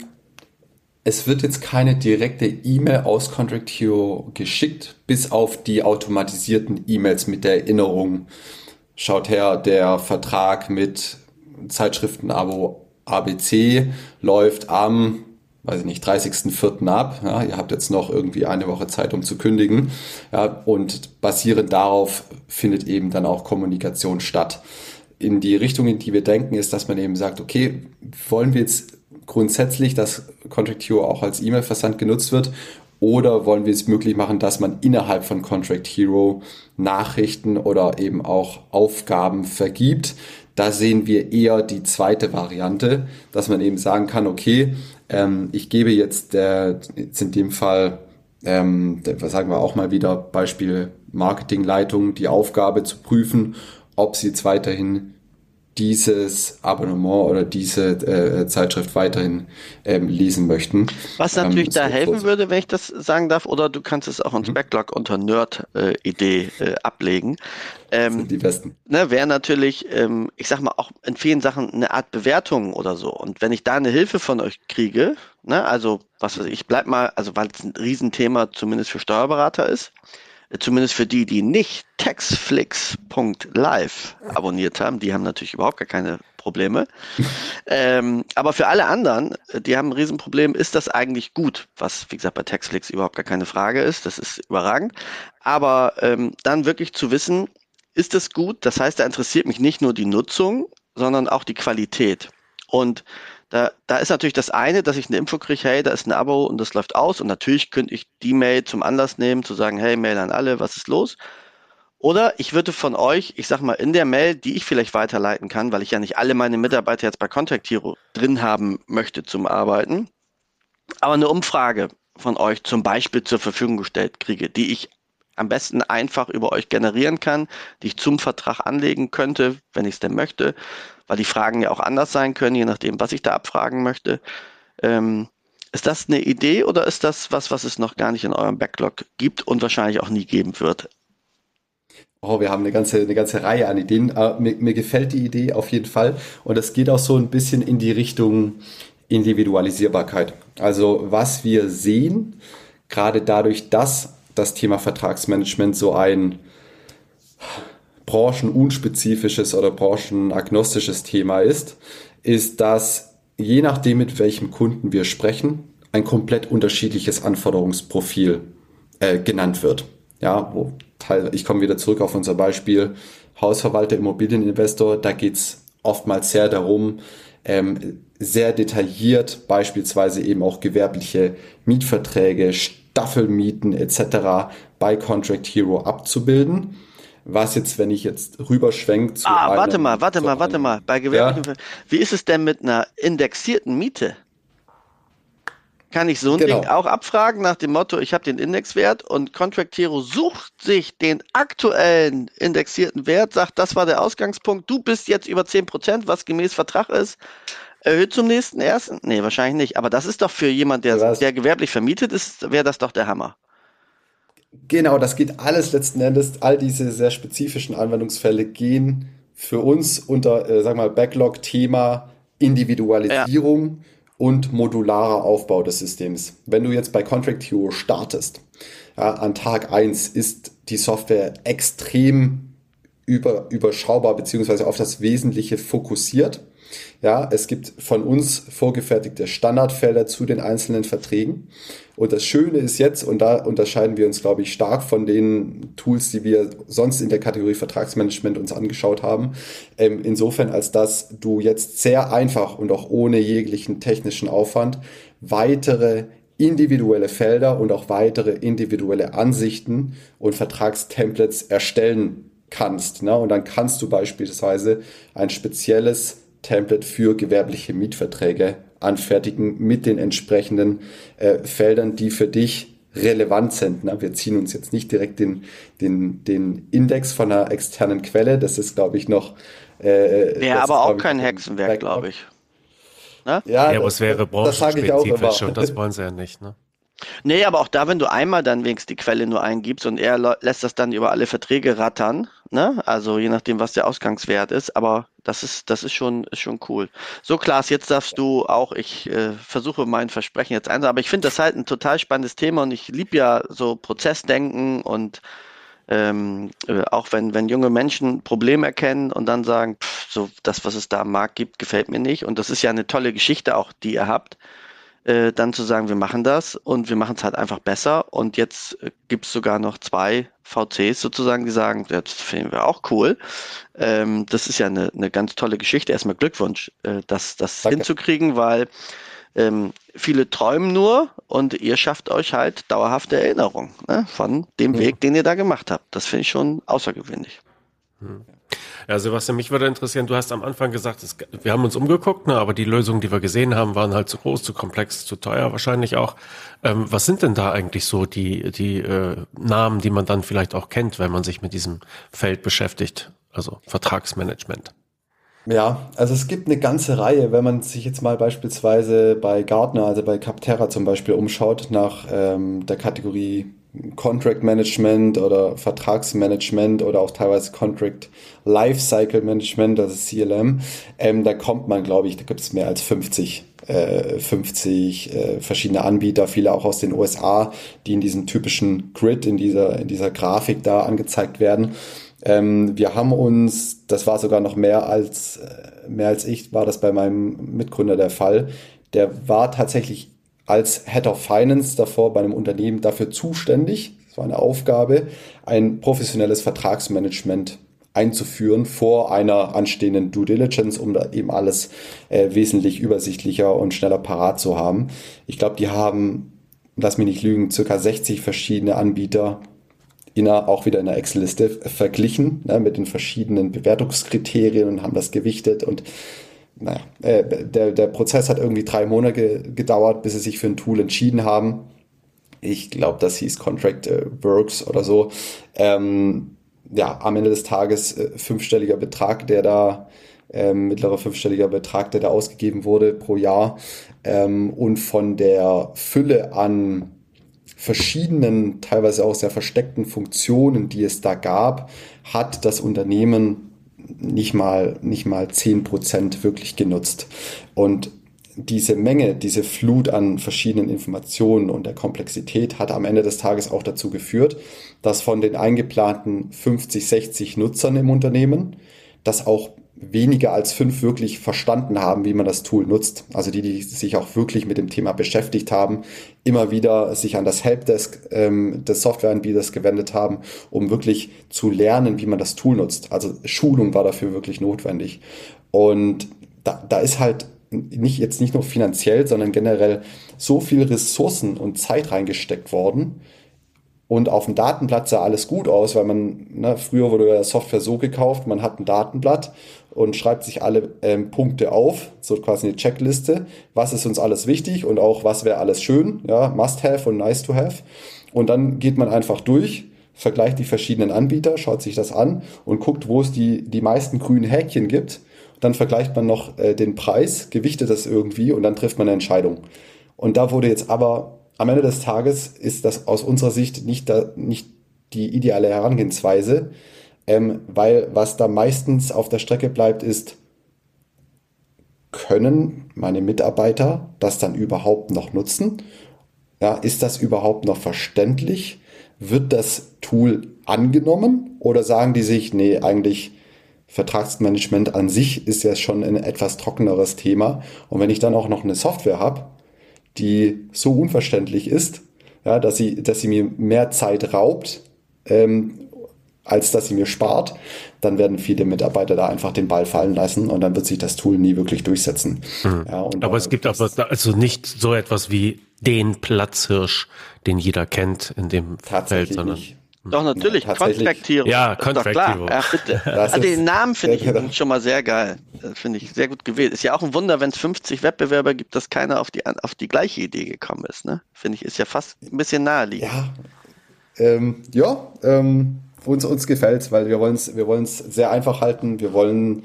es wird jetzt keine direkte E-Mail aus Contract Hero geschickt, bis auf die automatisierten E-Mails mit der Erinnerung. Schaut her, der Vertrag mit Zeitschriftenabo ABC läuft am, weiß ich nicht, 30.04. ab. Ja, ihr habt jetzt noch irgendwie eine Woche Zeit, um zu kündigen. Ja, und basierend darauf findet eben dann auch Kommunikation statt. In die Richtung, in die wir denken, ist, dass man eben sagt, okay, wollen wir jetzt grundsätzlich, dass Contract Hero auch als E-Mail-Versand genutzt wird? Oder wollen wir es möglich machen, dass man innerhalb von Contract Hero Nachrichten oder eben auch Aufgaben vergibt? Da sehen wir eher die zweite Variante, dass man eben sagen kann, okay, ähm, ich gebe jetzt, der, jetzt in dem Fall, ähm, was sagen wir auch mal wieder, Beispiel Marketingleitung, die Aufgabe zu prüfen, ob sie jetzt weiterhin dieses Abonnement oder diese äh, Zeitschrift weiterhin ähm, lesen möchten. Was natürlich ähm, da helfen würde, wenn ich das sagen darf, oder du kannst es auch ins mhm. Backlog unter Nerd-Idee äh, äh, ablegen. Ähm, die besten. Ne, Wäre natürlich, ähm, ich sag mal, auch in vielen Sachen eine Art Bewertung oder so. Und wenn ich da eine Hilfe von euch kriege, ne, also was weiß ich, bleib mal, also weil es ein Riesenthema zumindest für Steuerberater ist, zumindest für die, die nicht taxflix.live abonniert haben, die haben natürlich überhaupt gar keine Probleme. ähm, aber für alle anderen, die haben ein Riesenproblem, ist das eigentlich gut, was, wie gesagt, bei Taxflix überhaupt gar keine Frage ist. Das ist überragend. Aber ähm, dann wirklich zu wissen, ist das gut? Das heißt, da interessiert mich nicht nur die Nutzung, sondern auch die Qualität. Und da, da ist natürlich das eine, dass ich eine Info kriege, hey, da ist ein Abo und das läuft aus. Und natürlich könnte ich die Mail zum Anlass nehmen, zu sagen, hey, Mail an alle, was ist los? Oder ich würde von euch, ich sag mal, in der Mail, die ich vielleicht weiterleiten kann, weil ich ja nicht alle meine Mitarbeiter jetzt bei Contact Hero drin haben möchte zum Arbeiten, aber eine Umfrage von euch zum Beispiel zur Verfügung gestellt kriege, die ich am besten einfach über euch generieren kann, die ich zum Vertrag anlegen könnte, wenn ich es denn möchte, weil die Fragen ja auch anders sein können, je nachdem, was ich da abfragen möchte. Ähm, ist das eine Idee oder ist das was, was es noch gar nicht in eurem Backlog gibt und wahrscheinlich auch nie geben wird? Oh, wir haben eine ganze, eine ganze Reihe an Ideen. Uh, mir, mir gefällt die Idee auf jeden Fall. Und es geht auch so ein bisschen in die Richtung Individualisierbarkeit. Also was wir sehen, gerade dadurch, dass das Thema Vertragsmanagement so ein branchenunspezifisches oder branchenagnostisches Thema ist, ist, dass je nachdem, mit welchem Kunden wir sprechen, ein komplett unterschiedliches Anforderungsprofil äh, genannt wird. Ja, wo Teil, ich komme wieder zurück auf unser Beispiel Hausverwalter, Immobilieninvestor, da geht's oftmals sehr darum, ähm, sehr detailliert beispielsweise eben auch gewerbliche Mietverträge, Staffelmieten etc. bei Contract Hero abzubilden. Was jetzt, wenn ich jetzt rüberschwenke zu Ah, warte mal, warte mal, warte mal. Bei gewerblichen, ja? wie ist es denn mit einer indexierten Miete? kann ich so ein genau. Ding auch abfragen nach dem Motto, ich habe den Indexwert und Contract Hero sucht sich den aktuellen indexierten Wert, sagt, das war der Ausgangspunkt, du bist jetzt über 10%, was gemäß Vertrag ist, erhöht zum nächsten ersten? Nee, wahrscheinlich nicht. Aber das ist doch für jemand, der, der gewerblich vermietet ist, wäre das doch der Hammer. Genau, das geht alles letzten Endes, all diese sehr spezifischen Anwendungsfälle gehen für uns unter, äh, sag mal, Backlog-Thema Individualisierung. Ja und modularer Aufbau des Systems. Wenn du jetzt bei Contract Hero startest, ja, an Tag eins ist die Software extrem über, überschaubar beziehungsweise auf das Wesentliche fokussiert. Ja, es gibt von uns vorgefertigte Standardfelder zu den einzelnen Verträgen. Und das Schöne ist jetzt, und da unterscheiden wir uns, glaube ich, stark von den Tools, die wir sonst in der Kategorie Vertragsmanagement uns angeschaut haben, ähm, insofern als dass du jetzt sehr einfach und auch ohne jeglichen technischen Aufwand weitere individuelle Felder und auch weitere individuelle Ansichten und Vertragstemplates erstellen kannst. Ne? Und dann kannst du beispielsweise ein spezielles Template für gewerbliche Mietverträge anfertigen mit den entsprechenden äh, Feldern, die für dich relevant sind. Ne? Wir ziehen uns jetzt nicht direkt den, den, den Index von einer externen Quelle. Das ist, glaube ich, noch. Äh, Wäre aber auch kein Hexenwerk, glaube ich. Ne? Ja, ja, aber es wäre branchenspezifisch und das wollen sie ja nicht. Ne? Nee, aber auch da, wenn du einmal dann wenigstens die Quelle nur eingibst und er lässt das dann über alle Verträge rattern, ne? Also je nachdem, was der Ausgangswert ist, aber das ist, das ist schon, ist schon cool. So, Klaas, jetzt darfst du auch, ich äh, versuche mein Versprechen jetzt einzuhalten, aber ich finde das halt ein total spannendes Thema und ich liebe ja so Prozessdenken und ähm, äh, auch wenn, wenn junge Menschen Probleme erkennen und dann sagen, pff, so das, was es da am Markt gibt, gefällt mir nicht. Und das ist ja eine tolle Geschichte auch, die ihr habt äh, dann zu sagen, wir machen das und wir machen es halt einfach besser. Und jetzt äh, gibt es sogar noch zwei VCs sozusagen, die sagen, das finden wir auch cool. Ähm, das ist ja eine, eine ganz tolle Geschichte. Erstmal Glückwunsch, äh, das, das hinzukriegen, weil ähm, viele träumen nur und ihr schafft euch halt dauerhafte Erinnerung ne, von dem ja. Weg, den ihr da gemacht habt. Das finde ich schon außergewöhnlich. Hm. Ja, Sebastian, mich würde interessieren, du hast am Anfang gesagt, es, wir haben uns umgeguckt, ne, aber die Lösungen, die wir gesehen haben, waren halt zu groß, zu komplex, zu teuer wahrscheinlich auch. Ähm, was sind denn da eigentlich so die, die äh, Namen, die man dann vielleicht auch kennt, wenn man sich mit diesem Feld beschäftigt, also Vertragsmanagement? Ja, also es gibt eine ganze Reihe, wenn man sich jetzt mal beispielsweise bei Gartner, also bei Capterra zum Beispiel umschaut, nach ähm, der Kategorie Contract Management oder Vertragsmanagement oder auch teilweise Contract Lifecycle Management, also CLM, ähm, da kommt man, glaube ich, da gibt es mehr als 50, äh, 50 äh, verschiedene Anbieter, viele auch aus den USA, die in diesem typischen Grid, in dieser, in dieser Grafik da angezeigt werden. Ähm, wir haben uns, das war sogar noch mehr als, äh, mehr als ich, war das bei meinem Mitgründer der Fall. Der war tatsächlich als Head of Finance davor bei einem Unternehmen dafür zuständig, das war eine Aufgabe, ein professionelles Vertragsmanagement einzuführen vor einer anstehenden Due Diligence, um da eben alles äh, wesentlich übersichtlicher und schneller parat zu haben. Ich glaube, die haben, lass mich nicht lügen, circa 60 verschiedene Anbieter in einer, auch wieder in der Excel-Liste verglichen ne, mit den verschiedenen Bewertungskriterien und haben das gewichtet und naja, äh, der, der Prozess hat irgendwie drei Monate gedauert, bis sie sich für ein Tool entschieden haben. Ich glaube, das hieß Contract äh, Works oder so. Ähm, ja, am Ende des Tages äh, fünfstelliger Betrag, der da, ähm, mittlerer fünfstelliger Betrag, der da ausgegeben wurde pro Jahr. Ähm, und von der Fülle an verschiedenen, teilweise auch sehr versteckten Funktionen, die es da gab, hat das Unternehmen nicht mal, nicht mal zehn Prozent wirklich genutzt. Und diese Menge, diese Flut an verschiedenen Informationen und der Komplexität hat am Ende des Tages auch dazu geführt, dass von den eingeplanten 50, 60 Nutzern im Unternehmen, dass auch weniger als fünf wirklich verstanden haben, wie man das Tool nutzt. Also die, die sich auch wirklich mit dem Thema beschäftigt haben, immer wieder sich an das Helpdesk ähm, des Softwareanbieters gewendet haben, um wirklich zu lernen, wie man das Tool nutzt. Also Schulung war dafür wirklich notwendig. Und da, da ist halt nicht jetzt nicht nur finanziell, sondern generell so viel Ressourcen und Zeit reingesteckt worden. Und auf dem Datenblatt sah alles gut aus, weil man, ne, früher wurde ja Software so gekauft, man hat ein Datenblatt und schreibt sich alle ähm, Punkte auf, so quasi eine Checkliste, was ist uns alles wichtig und auch was wäre alles schön, ja, must have und nice to have. Und dann geht man einfach durch, vergleicht die verschiedenen Anbieter, schaut sich das an und guckt, wo es die, die meisten grünen Häkchen gibt dann vergleicht man noch äh, den Preis, gewichtet das irgendwie und dann trifft man eine Entscheidung. Und da wurde jetzt aber am Ende des Tages ist das aus unserer Sicht nicht, da, nicht die ideale Herangehensweise, ähm, weil was da meistens auf der Strecke bleibt, ist, können meine Mitarbeiter das dann überhaupt noch nutzen? Ja, ist das überhaupt noch verständlich? Wird das Tool angenommen oder sagen die sich, nee, eigentlich Vertragsmanagement an sich ist ja schon ein etwas trockeneres Thema. Und wenn ich dann auch noch eine Software habe, die so unverständlich ist, ja, dass sie, dass sie mir mehr Zeit raubt, ähm, als dass sie mir spart, dann werden viele Mitarbeiter da einfach den Ball fallen lassen und dann wird sich das Tool nie wirklich durchsetzen. Mhm. Ja, aber es gibt aber also nicht so etwas wie den Platzhirsch, den jeder kennt in dem Feld, sondern nicht. Doch, natürlich. Ja, Contract Hero. Ja, Contract Hero. Ja, bitte. also den Namen finde ich genau. schon mal sehr geil. Finde ich sehr gut gewählt. Ist ja auch ein Wunder, wenn es 50 Wettbewerber gibt, dass keiner auf die, auf die gleiche Idee gekommen ist. Ne? Finde ich, ist ja fast ein bisschen naheliegend. Ja, ähm, ja ähm, uns, uns gefällt weil wir wollen es wir wollen's sehr einfach halten. Wir wollen,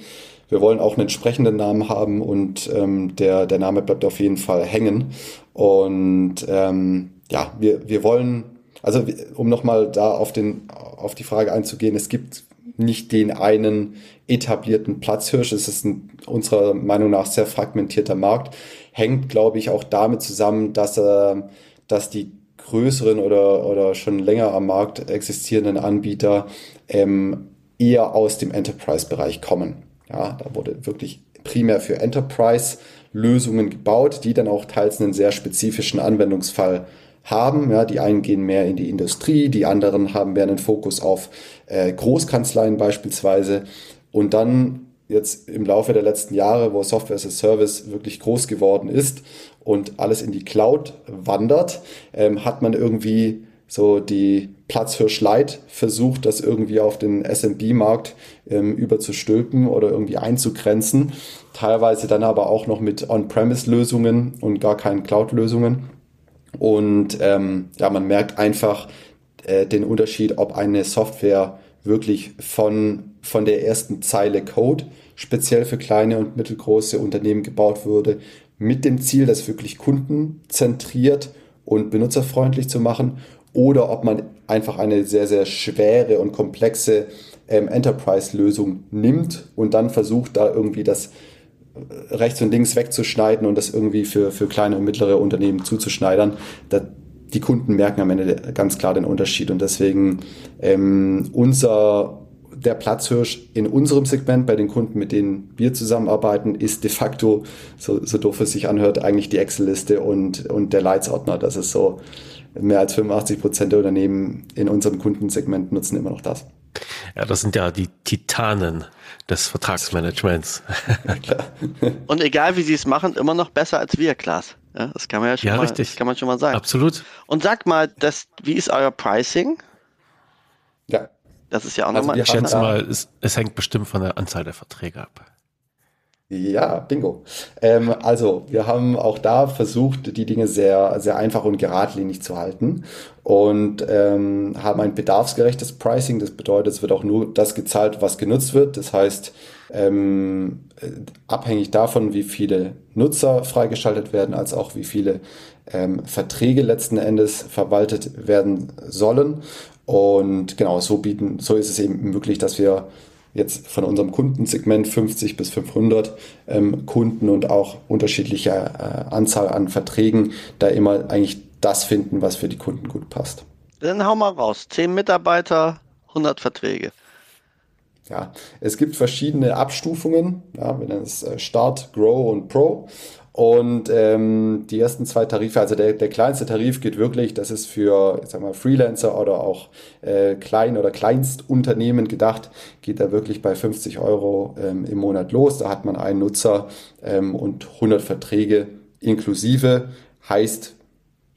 wir wollen auch einen entsprechenden Namen haben und ähm, der, der Name bleibt auf jeden Fall hängen. Und ähm, ja, wir, wir wollen also um nochmal da auf, den, auf die Frage einzugehen, es gibt nicht den einen etablierten Platzhirsch. Es ist ein, unserer Meinung nach sehr fragmentierter Markt. Hängt, glaube ich, auch damit zusammen, dass, äh, dass die größeren oder, oder schon länger am Markt existierenden Anbieter ähm, eher aus dem Enterprise-Bereich kommen. Ja, da wurde wirklich primär für Enterprise-Lösungen gebaut, die dann auch teils einen sehr spezifischen Anwendungsfall haben. Ja, die einen gehen mehr in die Industrie, die anderen haben mehr einen Fokus auf äh, Großkanzleien beispielsweise. Und dann jetzt im Laufe der letzten Jahre, wo Software as a Service wirklich groß geworden ist und alles in die Cloud wandert, ähm, hat man irgendwie so die Platzhirsch Light versucht, das irgendwie auf den SMB-Markt ähm, überzustülpen oder irgendwie einzugrenzen. Teilweise dann aber auch noch mit On-Premise-Lösungen und gar keinen Cloud-Lösungen. Und ähm, ja, man merkt einfach äh, den Unterschied, ob eine Software wirklich von, von der ersten Zeile Code speziell für kleine und mittelgroße Unternehmen gebaut wurde, mit dem Ziel, das wirklich kundenzentriert und benutzerfreundlich zu machen, oder ob man einfach eine sehr, sehr schwere und komplexe ähm, Enterprise-Lösung nimmt und dann versucht, da irgendwie das rechts und links wegzuschneiden und das irgendwie für, für kleine und mittlere Unternehmen zuzuschneidern. Da, die Kunden merken am Ende ganz klar den Unterschied und deswegen ähm, unser der Platzhirsch in unserem Segment bei den Kunden, mit denen wir zusammenarbeiten, ist de facto, so, so doof es sich anhört, eigentlich die Excel-Liste und, und der Leitsordner. Das ist so, mehr als 85 Prozent der Unternehmen in unserem Kundensegment nutzen immer noch das. Ja, das sind ja die Titanen des Vertragsmanagements. Und egal wie sie es machen, immer noch besser als wir, Klaas. Ja, das kann man ja schon, ja, mal, richtig. kann man schon mal sagen. Absolut. Und sag mal, das, wie ist euer Pricing? Ja. Das ist ja auch also nochmal. Ich schätze mal, es, es hängt bestimmt von der Anzahl der Verträge ab. Ja, bingo. Ähm, also, wir haben auch da versucht, die Dinge sehr, sehr einfach und geradlinig zu halten und ähm, haben ein bedarfsgerechtes Pricing. Das bedeutet, es wird auch nur das gezahlt, was genutzt wird. Das heißt, ähm, abhängig davon, wie viele Nutzer freigeschaltet werden, als auch wie viele ähm, Verträge letzten Endes verwaltet werden sollen. Und genau, so bieten, so ist es eben möglich, dass wir jetzt von unserem Kundensegment 50 bis 500 ähm, Kunden und auch unterschiedliche äh, Anzahl an Verträgen da immer eigentlich das finden, was für die Kunden gut passt. Dann hau mal raus. 10 Mitarbeiter, 100 Verträge. Ja, es gibt verschiedene Abstufungen. Ja, wir nennen es äh, Start, Grow und Pro. Und ähm, die ersten zwei Tarife, also der, der kleinste Tarif geht wirklich, das ist für ich sag mal, Freelancer oder auch äh, Klein- oder Kleinstunternehmen gedacht, geht da wirklich bei 50 Euro ähm, im Monat los. Da hat man einen Nutzer ähm, und 100 Verträge inklusive, heißt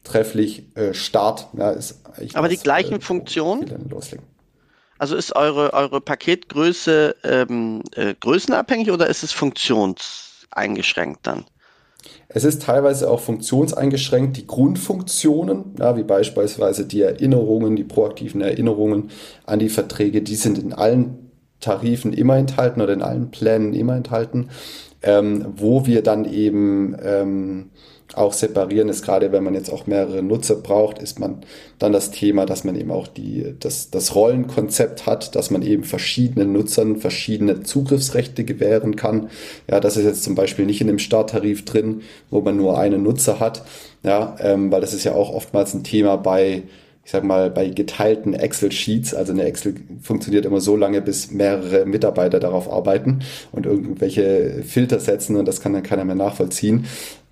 trefflich äh, Start. Ja, ist Aber die gleichen äh, Funktionen? Also ist eure, eure Paketgröße ähm, äh, größenabhängig oder ist es funktionseingeschränkt dann? Es ist teilweise auch funktionseingeschränkt. Die Grundfunktionen, ja, wie beispielsweise die Erinnerungen, die proaktiven Erinnerungen an die Verträge, die sind in allen Tarifen immer enthalten oder in allen Plänen immer enthalten, ähm, wo wir dann eben ähm, auch separieren ist, gerade wenn man jetzt auch mehrere Nutzer braucht, ist man dann das Thema, dass man eben auch die, das, das Rollenkonzept hat, dass man eben verschiedenen Nutzern verschiedene Zugriffsrechte gewähren kann. Ja, das ist jetzt zum Beispiel nicht in dem Starttarif drin, wo man nur einen Nutzer hat. Ja, ähm, weil das ist ja auch oftmals ein Thema bei ich sag mal, bei geteilten Excel-Sheets, also eine Excel funktioniert immer so lange, bis mehrere Mitarbeiter darauf arbeiten und irgendwelche Filter setzen und das kann dann keiner mehr nachvollziehen.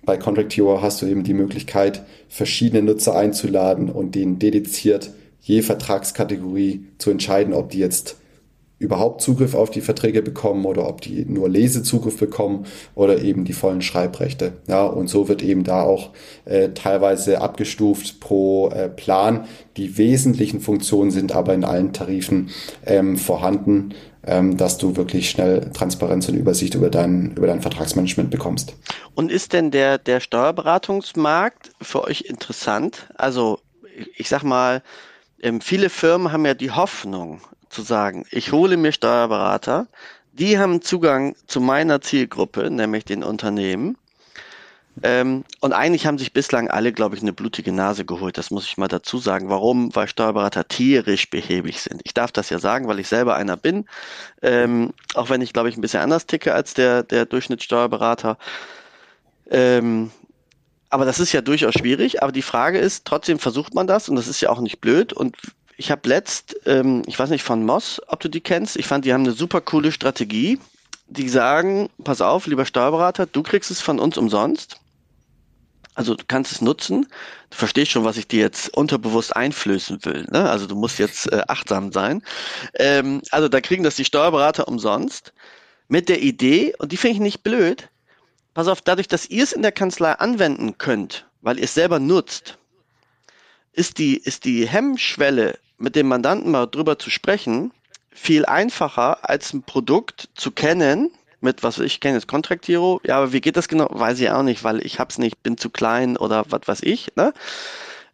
Bei Contract Hero hast du eben die Möglichkeit, verschiedene Nutzer einzuladen und denen dediziert je Vertragskategorie zu entscheiden, ob die jetzt überhaupt Zugriff auf die Verträge bekommen oder ob die nur Lesezugriff bekommen oder eben die vollen Schreibrechte. Ja, und so wird eben da auch äh, teilweise abgestuft pro äh, Plan. Die wesentlichen Funktionen sind aber in allen Tarifen ähm, vorhanden ähm, dass du wirklich schnell Transparenz und Übersicht über dein, über dein Vertragsmanagement bekommst. Und ist denn der, der Steuerberatungsmarkt für euch interessant? Also ich sag mal, ähm, viele Firmen haben ja die Hoffnung zu sagen, ich hole mir Steuerberater, die haben Zugang zu meiner Zielgruppe, nämlich den Unternehmen. Ähm, und eigentlich haben sich bislang alle, glaube ich, eine blutige Nase geholt. Das muss ich mal dazu sagen. Warum? Weil Steuerberater tierisch behäbig sind. Ich darf das ja sagen, weil ich selber einer bin. Ähm, auch wenn ich, glaube ich, ein bisschen anders ticke als der, der Durchschnittssteuerberater. Ähm, aber das ist ja durchaus schwierig. Aber die Frage ist, trotzdem versucht man das und das ist ja auch nicht blöd. Und ich habe letzt, ähm, ich weiß nicht von Moss, ob du die kennst. Ich fand, die haben eine super coole Strategie. Die sagen, pass auf, lieber Steuerberater, du kriegst es von uns umsonst. Also du kannst es nutzen. Du verstehst schon, was ich dir jetzt unterbewusst einflößen will. Ne? Also du musst jetzt äh, achtsam sein. Ähm, also da kriegen das die Steuerberater umsonst mit der Idee, und die finde ich nicht blöd, pass auf, dadurch, dass ihr es in der Kanzlei anwenden könnt, weil ihr es selber nutzt, ist die, ist die Hemmschwelle, mit dem Mandanten mal drüber zu sprechen, viel einfacher als ein Produkt zu kennen, mit, was ich kenne, jetzt Contract Hero. Ja, aber wie geht das genau? Weiß ich auch nicht, weil ich hab's nicht, bin zu klein oder was weiß ich. Ne?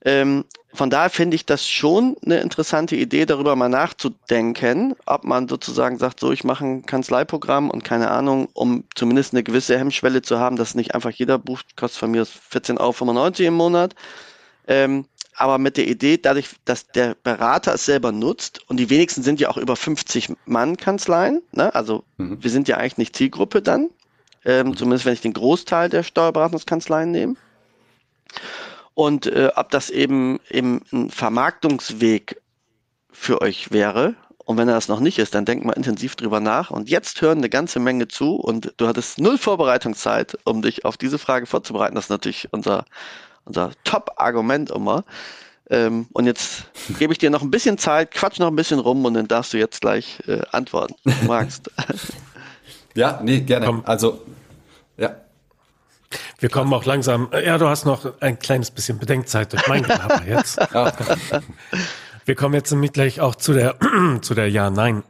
Ähm, von daher finde ich das schon eine interessante Idee, darüber mal nachzudenken, ob man sozusagen sagt, so, ich mache ein Kanzleiprogramm und keine Ahnung, um zumindest eine gewisse Hemmschwelle zu haben, dass nicht einfach jeder bucht, kostet von mir 14,95 Euro im Monat. Ähm, aber mit der Idee, dadurch, dass der Berater es selber nutzt und die wenigsten sind ja auch über 50 Mann Kanzleien, ne? also mhm. wir sind ja eigentlich nicht Zielgruppe dann, ähm, mhm. zumindest wenn ich den Großteil der Steuerberatungskanzleien nehme. Und äh, ob das eben, eben ein Vermarktungsweg für euch wäre. Und wenn er das noch nicht ist, dann denkt mal intensiv drüber nach. Und jetzt hören eine ganze Menge zu und du hattest null Vorbereitungszeit, um dich auf diese Frage vorzubereiten. Das ist natürlich unser unser Top-Argument immer. Ähm, und jetzt gebe ich dir noch ein bisschen Zeit, quatsch noch ein bisschen rum und dann darfst du jetzt gleich äh, antworten, wenn du magst. ja, nee, gerne. Komm. Also, ja. Wir kommen auch langsam. Ja, du hast noch ein kleines bisschen Bedenkzeit durch mein Gelaber jetzt. Wir kommen jetzt nämlich gleich auch zu der, zu der Ja-Nein.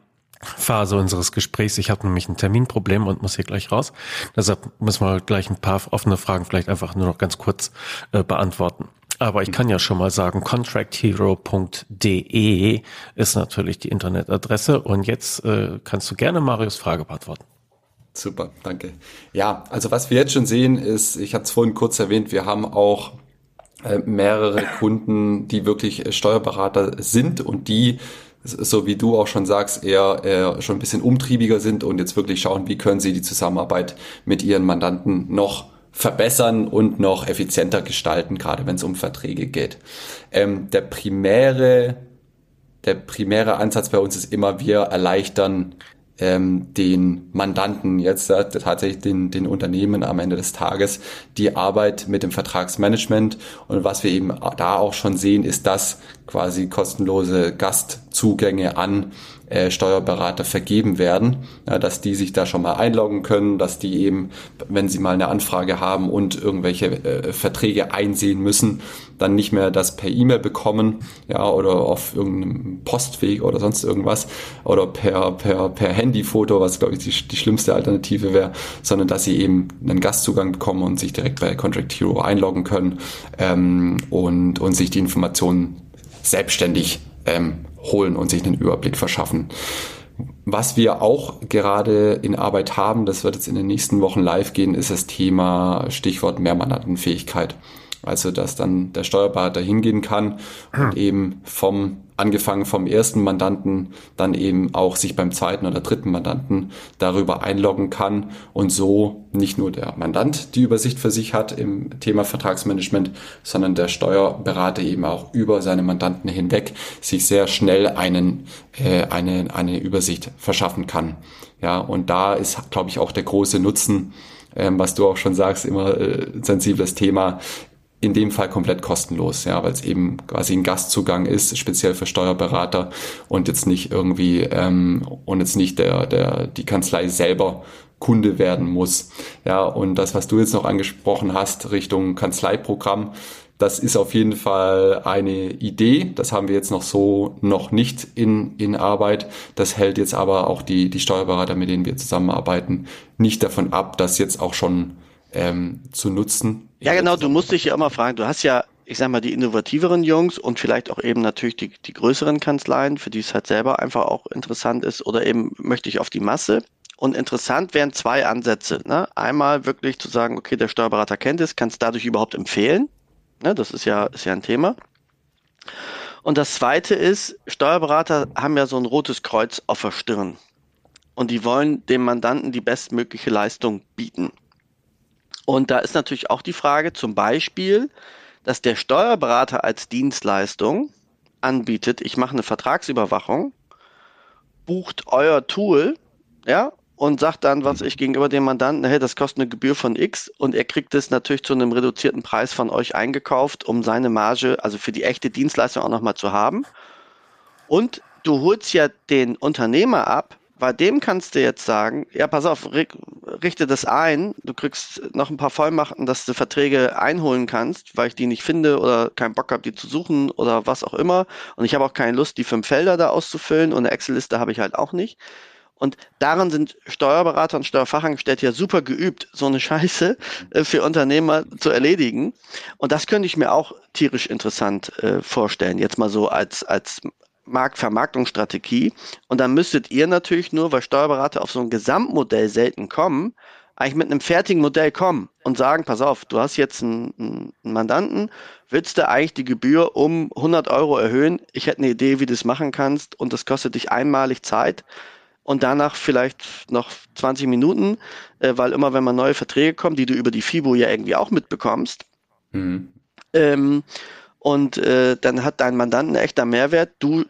Phase unseres Gesprächs. Ich habe nämlich ein Terminproblem und muss hier gleich raus. Deshalb müssen wir gleich ein paar offene Fragen vielleicht einfach nur noch ganz kurz äh, beantworten. Aber ich kann ja schon mal sagen, contracthero.de ist natürlich die Internetadresse und jetzt äh, kannst du gerne Marius Frage beantworten. Super, danke. Ja, also was wir jetzt schon sehen ist, ich hatte es vorhin kurz erwähnt, wir haben auch äh, mehrere Kunden, die wirklich äh, Steuerberater sind und die so wie du auch schon sagst, eher, eher schon ein bisschen umtriebiger sind und jetzt wirklich schauen, wie können sie die Zusammenarbeit mit ihren Mandanten noch verbessern und noch effizienter gestalten, gerade wenn es um Verträge geht. Ähm, der primäre, der primäre Ansatz bei uns ist immer, wir erleichtern ähm, den Mandanten jetzt äh, tatsächlich den, den Unternehmen am Ende des Tages die Arbeit mit dem Vertragsmanagement. Und was wir eben da auch schon sehen, ist, dass quasi kostenlose Gastzugänge an äh, Steuerberater vergeben werden, ja, dass die sich da schon mal einloggen können, dass die eben, wenn sie mal eine Anfrage haben und irgendwelche äh, Verträge einsehen müssen, dann nicht mehr das per E-Mail bekommen, ja, oder auf irgendeinem Postweg oder sonst irgendwas oder per, per, per Handyfoto, was glaube ich die, die schlimmste Alternative wäre, sondern dass sie eben einen Gastzugang bekommen und sich direkt bei Contract Hero einloggen können ähm, und, und sich die Informationen selbstständig ähm, holen und sich einen Überblick verschaffen. Was wir auch gerade in Arbeit haben, das wird jetzt in den nächsten Wochen live gehen, ist das Thema Stichwort Mehrmandantenfähigkeit. Also, dass dann der Steuerberater hingehen kann und eben vom, angefangen vom ersten Mandanten, dann eben auch sich beim zweiten oder dritten Mandanten darüber einloggen kann und so nicht nur der Mandant die Übersicht für sich hat im Thema Vertragsmanagement, sondern der Steuerberater eben auch über seine Mandanten hinweg sich sehr schnell einen, äh, eine, eine Übersicht verschaffen kann. Ja, und da ist, glaube ich, auch der große Nutzen, ähm, was du auch schon sagst, immer äh, sensibles Thema, in dem Fall komplett kostenlos, ja, weil es eben quasi ein Gastzugang ist, speziell für Steuerberater und jetzt nicht irgendwie ähm, und jetzt nicht der der die Kanzlei selber Kunde werden muss. Ja, und das, was du jetzt noch angesprochen hast, Richtung Kanzleiprogramm, das ist auf jeden Fall eine Idee. Das haben wir jetzt noch so noch nicht in, in Arbeit. Das hält jetzt aber auch die, die Steuerberater, mit denen wir zusammenarbeiten, nicht davon ab, das jetzt auch schon ähm, zu nutzen. Ja, genau, du musst dich ja immer fragen, du hast ja, ich sag mal, die innovativeren Jungs und vielleicht auch eben natürlich die, die größeren Kanzleien, für die es halt selber einfach auch interessant ist, oder eben möchte ich auf die Masse. Und interessant wären zwei Ansätze. Ne? Einmal wirklich zu sagen, okay, der Steuerberater kennt es, kann es dadurch überhaupt empfehlen. Ne? Das ist ja, ist ja ein Thema. Und das zweite ist, Steuerberater haben ja so ein rotes Kreuz auf der Stirn. Und die wollen dem Mandanten die bestmögliche Leistung bieten. Und da ist natürlich auch die Frage zum Beispiel, dass der Steuerberater als Dienstleistung anbietet, ich mache eine Vertragsüberwachung, bucht euer Tool, ja, und sagt dann, was ich gegenüber dem Mandanten, hey, das kostet eine Gebühr von X und er kriegt es natürlich zu einem reduzierten Preis von euch eingekauft, um seine Marge, also für die echte Dienstleistung auch nochmal zu haben. Und du holst ja den Unternehmer ab, bei dem kannst du jetzt sagen, ja, pass auf, richte das ein, du kriegst noch ein paar Vollmachten, dass du Verträge einholen kannst, weil ich die nicht finde oder keinen Bock habe, die zu suchen oder was auch immer. Und ich habe auch keine Lust, die fünf Felder da auszufüllen und eine Excel-Liste habe ich halt auch nicht. Und daran sind Steuerberater und Steuerfachangestellte ja super geübt, so eine Scheiße äh, für Unternehmer zu erledigen. Und das könnte ich mir auch tierisch interessant äh, vorstellen. Jetzt mal so als, als Marktvermarktungsstrategie. Und dann müsstet ihr natürlich nur, weil Steuerberater auf so ein Gesamtmodell selten kommen, eigentlich mit einem fertigen Modell kommen und sagen, pass auf, du hast jetzt einen, einen Mandanten, willst du eigentlich die Gebühr um 100 Euro erhöhen? Ich hätte eine Idee, wie du das machen kannst und das kostet dich einmalig Zeit und danach vielleicht noch 20 Minuten, äh, weil immer wenn man neue Verträge kommen, die du über die FIBO ja irgendwie auch mitbekommst, mhm. ähm, und äh, dann hat dein Mandant einen echter Mehrwert. Du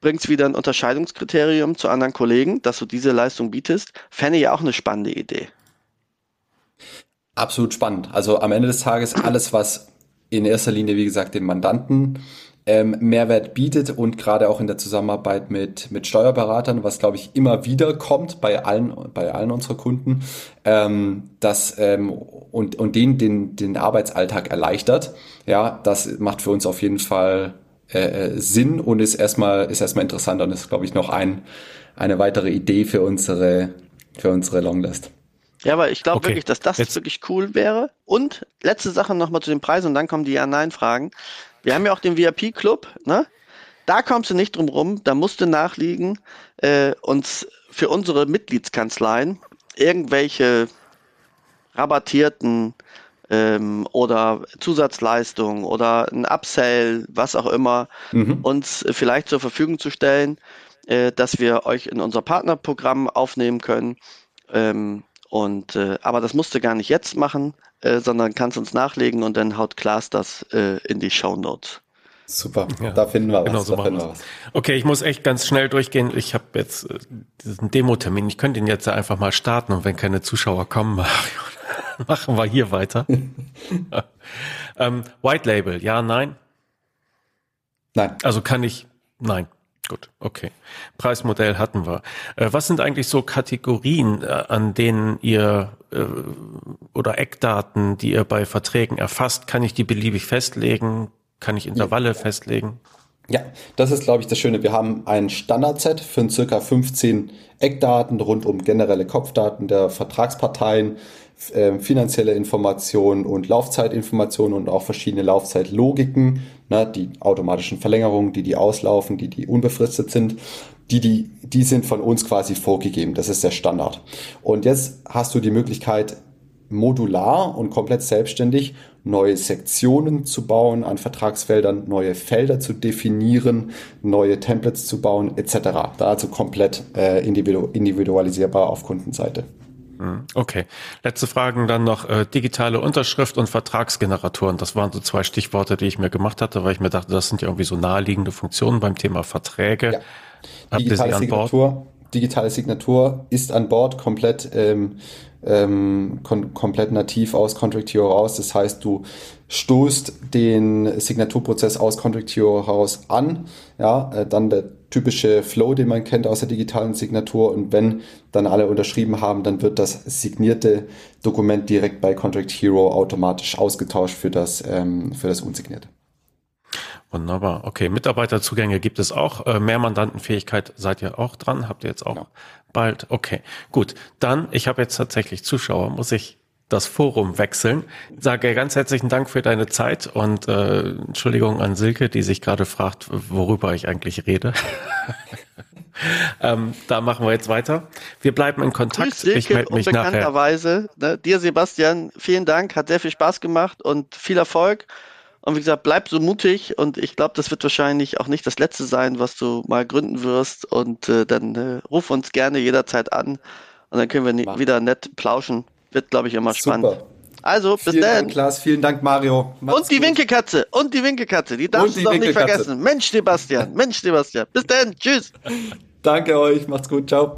bringst wieder ein Unterscheidungskriterium zu anderen Kollegen, dass du diese Leistung bietest. Fände ja auch eine spannende Idee. Absolut spannend. Also am Ende des Tages alles, was in erster Linie, wie gesagt, den Mandanten ähm, Mehrwert bietet und gerade auch in der Zusammenarbeit mit, mit Steuerberatern, was glaube ich immer wieder kommt bei allen, bei allen unserer Kunden, ähm, das ähm, und, und denen den, den Arbeitsalltag erleichtert. Ja, das macht für uns auf jeden Fall äh, äh Sinn und ist erstmal, ist erstmal interessant und ist, glaube ich, noch ein, eine weitere Idee für unsere, für unsere Longlist. Ja, aber ich glaube okay. wirklich, dass das Jetzt. wirklich cool wäre. Und letzte Sache nochmal zu den Preisen und dann kommen die Ja-Nein-Fragen. Wir haben ja auch den VIP-Club, ne? Da kommst du nicht drum rum, da musst du nachliegen, äh, uns für unsere Mitgliedskanzleien irgendwelche rabattierten ähm, oder Zusatzleistungen oder ein Upsell, was auch immer, mhm. uns vielleicht zur Verfügung zu stellen, äh, dass wir euch in unser Partnerprogramm aufnehmen können. Ähm, und, äh, aber das musst du gar nicht jetzt machen, äh, sondern kannst uns nachlegen und dann haut Klaas das äh, in die Show Notes. Super, ja, da finden wir genau was. So finden wir was. Okay, ich muss echt ganz schnell durchgehen. Ich habe jetzt äh, diesen Demo-Termin. Ich könnte ihn jetzt einfach mal starten und wenn keine Zuschauer kommen, machen wir hier weiter. ähm, White Label, ja, nein? Nein. Also kann ich, nein. Gut, okay. Preismodell hatten wir. Äh, was sind eigentlich so Kategorien, äh, an denen ihr äh, oder Eckdaten, die ihr bei Verträgen erfasst? Kann ich die beliebig festlegen? Kann ich Intervalle ja. festlegen? Ja, das ist, glaube ich, das Schöne. Wir haben ein Standardset für circa 15 Eckdaten rund um generelle Kopfdaten der Vertragsparteien, äh, finanzielle Informationen und Laufzeitinformationen und auch verschiedene Laufzeitlogiken, ne, die automatischen Verlängerungen, die die auslaufen, die die unbefristet sind, die, die, die sind von uns quasi vorgegeben. Das ist der Standard. Und jetzt hast du die Möglichkeit, modular und komplett selbstständig neue Sektionen zu bauen an Vertragsfeldern, neue Felder zu definieren, neue Templates zu bauen etc. Da also komplett äh, individualisierbar auf Kundenseite. Hm, okay. Letzte Fragen dann noch äh, digitale Unterschrift und Vertragsgeneratoren. Das waren so zwei Stichworte, die ich mir gemacht hatte, weil ich mir dachte, das sind ja irgendwie so naheliegende Funktionen beim Thema Verträge. Ja. Habt digitale ihr sie an Bord? digitale Signatur ist an Bord komplett ähm, ähm, komplett nativ aus Contract Hero raus. Das heißt, du stoßt den Signaturprozess aus Contract Hero raus an, ja, äh, dann der typische Flow, den man kennt aus der digitalen Signatur und wenn dann alle unterschrieben haben, dann wird das signierte Dokument direkt bei Contract Hero automatisch ausgetauscht für das, ähm, für das unsignierte. Wunderbar. Okay, Mitarbeiterzugänge gibt es auch. Äh, Mehrmandantenfähigkeit seid ihr auch dran. Habt ihr jetzt auch genau. bald? Okay, gut. Dann, ich habe jetzt tatsächlich Zuschauer, muss ich das Forum wechseln. Sage ganz herzlichen Dank für deine Zeit und äh, Entschuldigung an Silke, die sich gerade fragt, worüber ich eigentlich rede. ähm, da machen wir jetzt weiter. Wir bleiben in Kontakt. Grüß Silke, ich melde mich nachher. Ne, dir, Sebastian, vielen Dank, hat sehr viel Spaß gemacht und viel Erfolg. Und wie gesagt, bleib so mutig und ich glaube, das wird wahrscheinlich auch nicht das letzte sein, was du mal gründen wirst. Und äh, dann äh, ruf uns gerne jederzeit an und dann können wir Mach. wieder nett plauschen. Wird, glaube ich, immer Super. spannend. Also, bis vielen dann. Dank, Klaas. Vielen Dank, Mario. Macht's und die Winkelkatze. Und die Winkelkatze. Die darfst du doch nicht vergessen. Mensch, Sebastian. Mensch, Sebastian. Bis dann. Tschüss. Danke euch. Macht's gut. Ciao.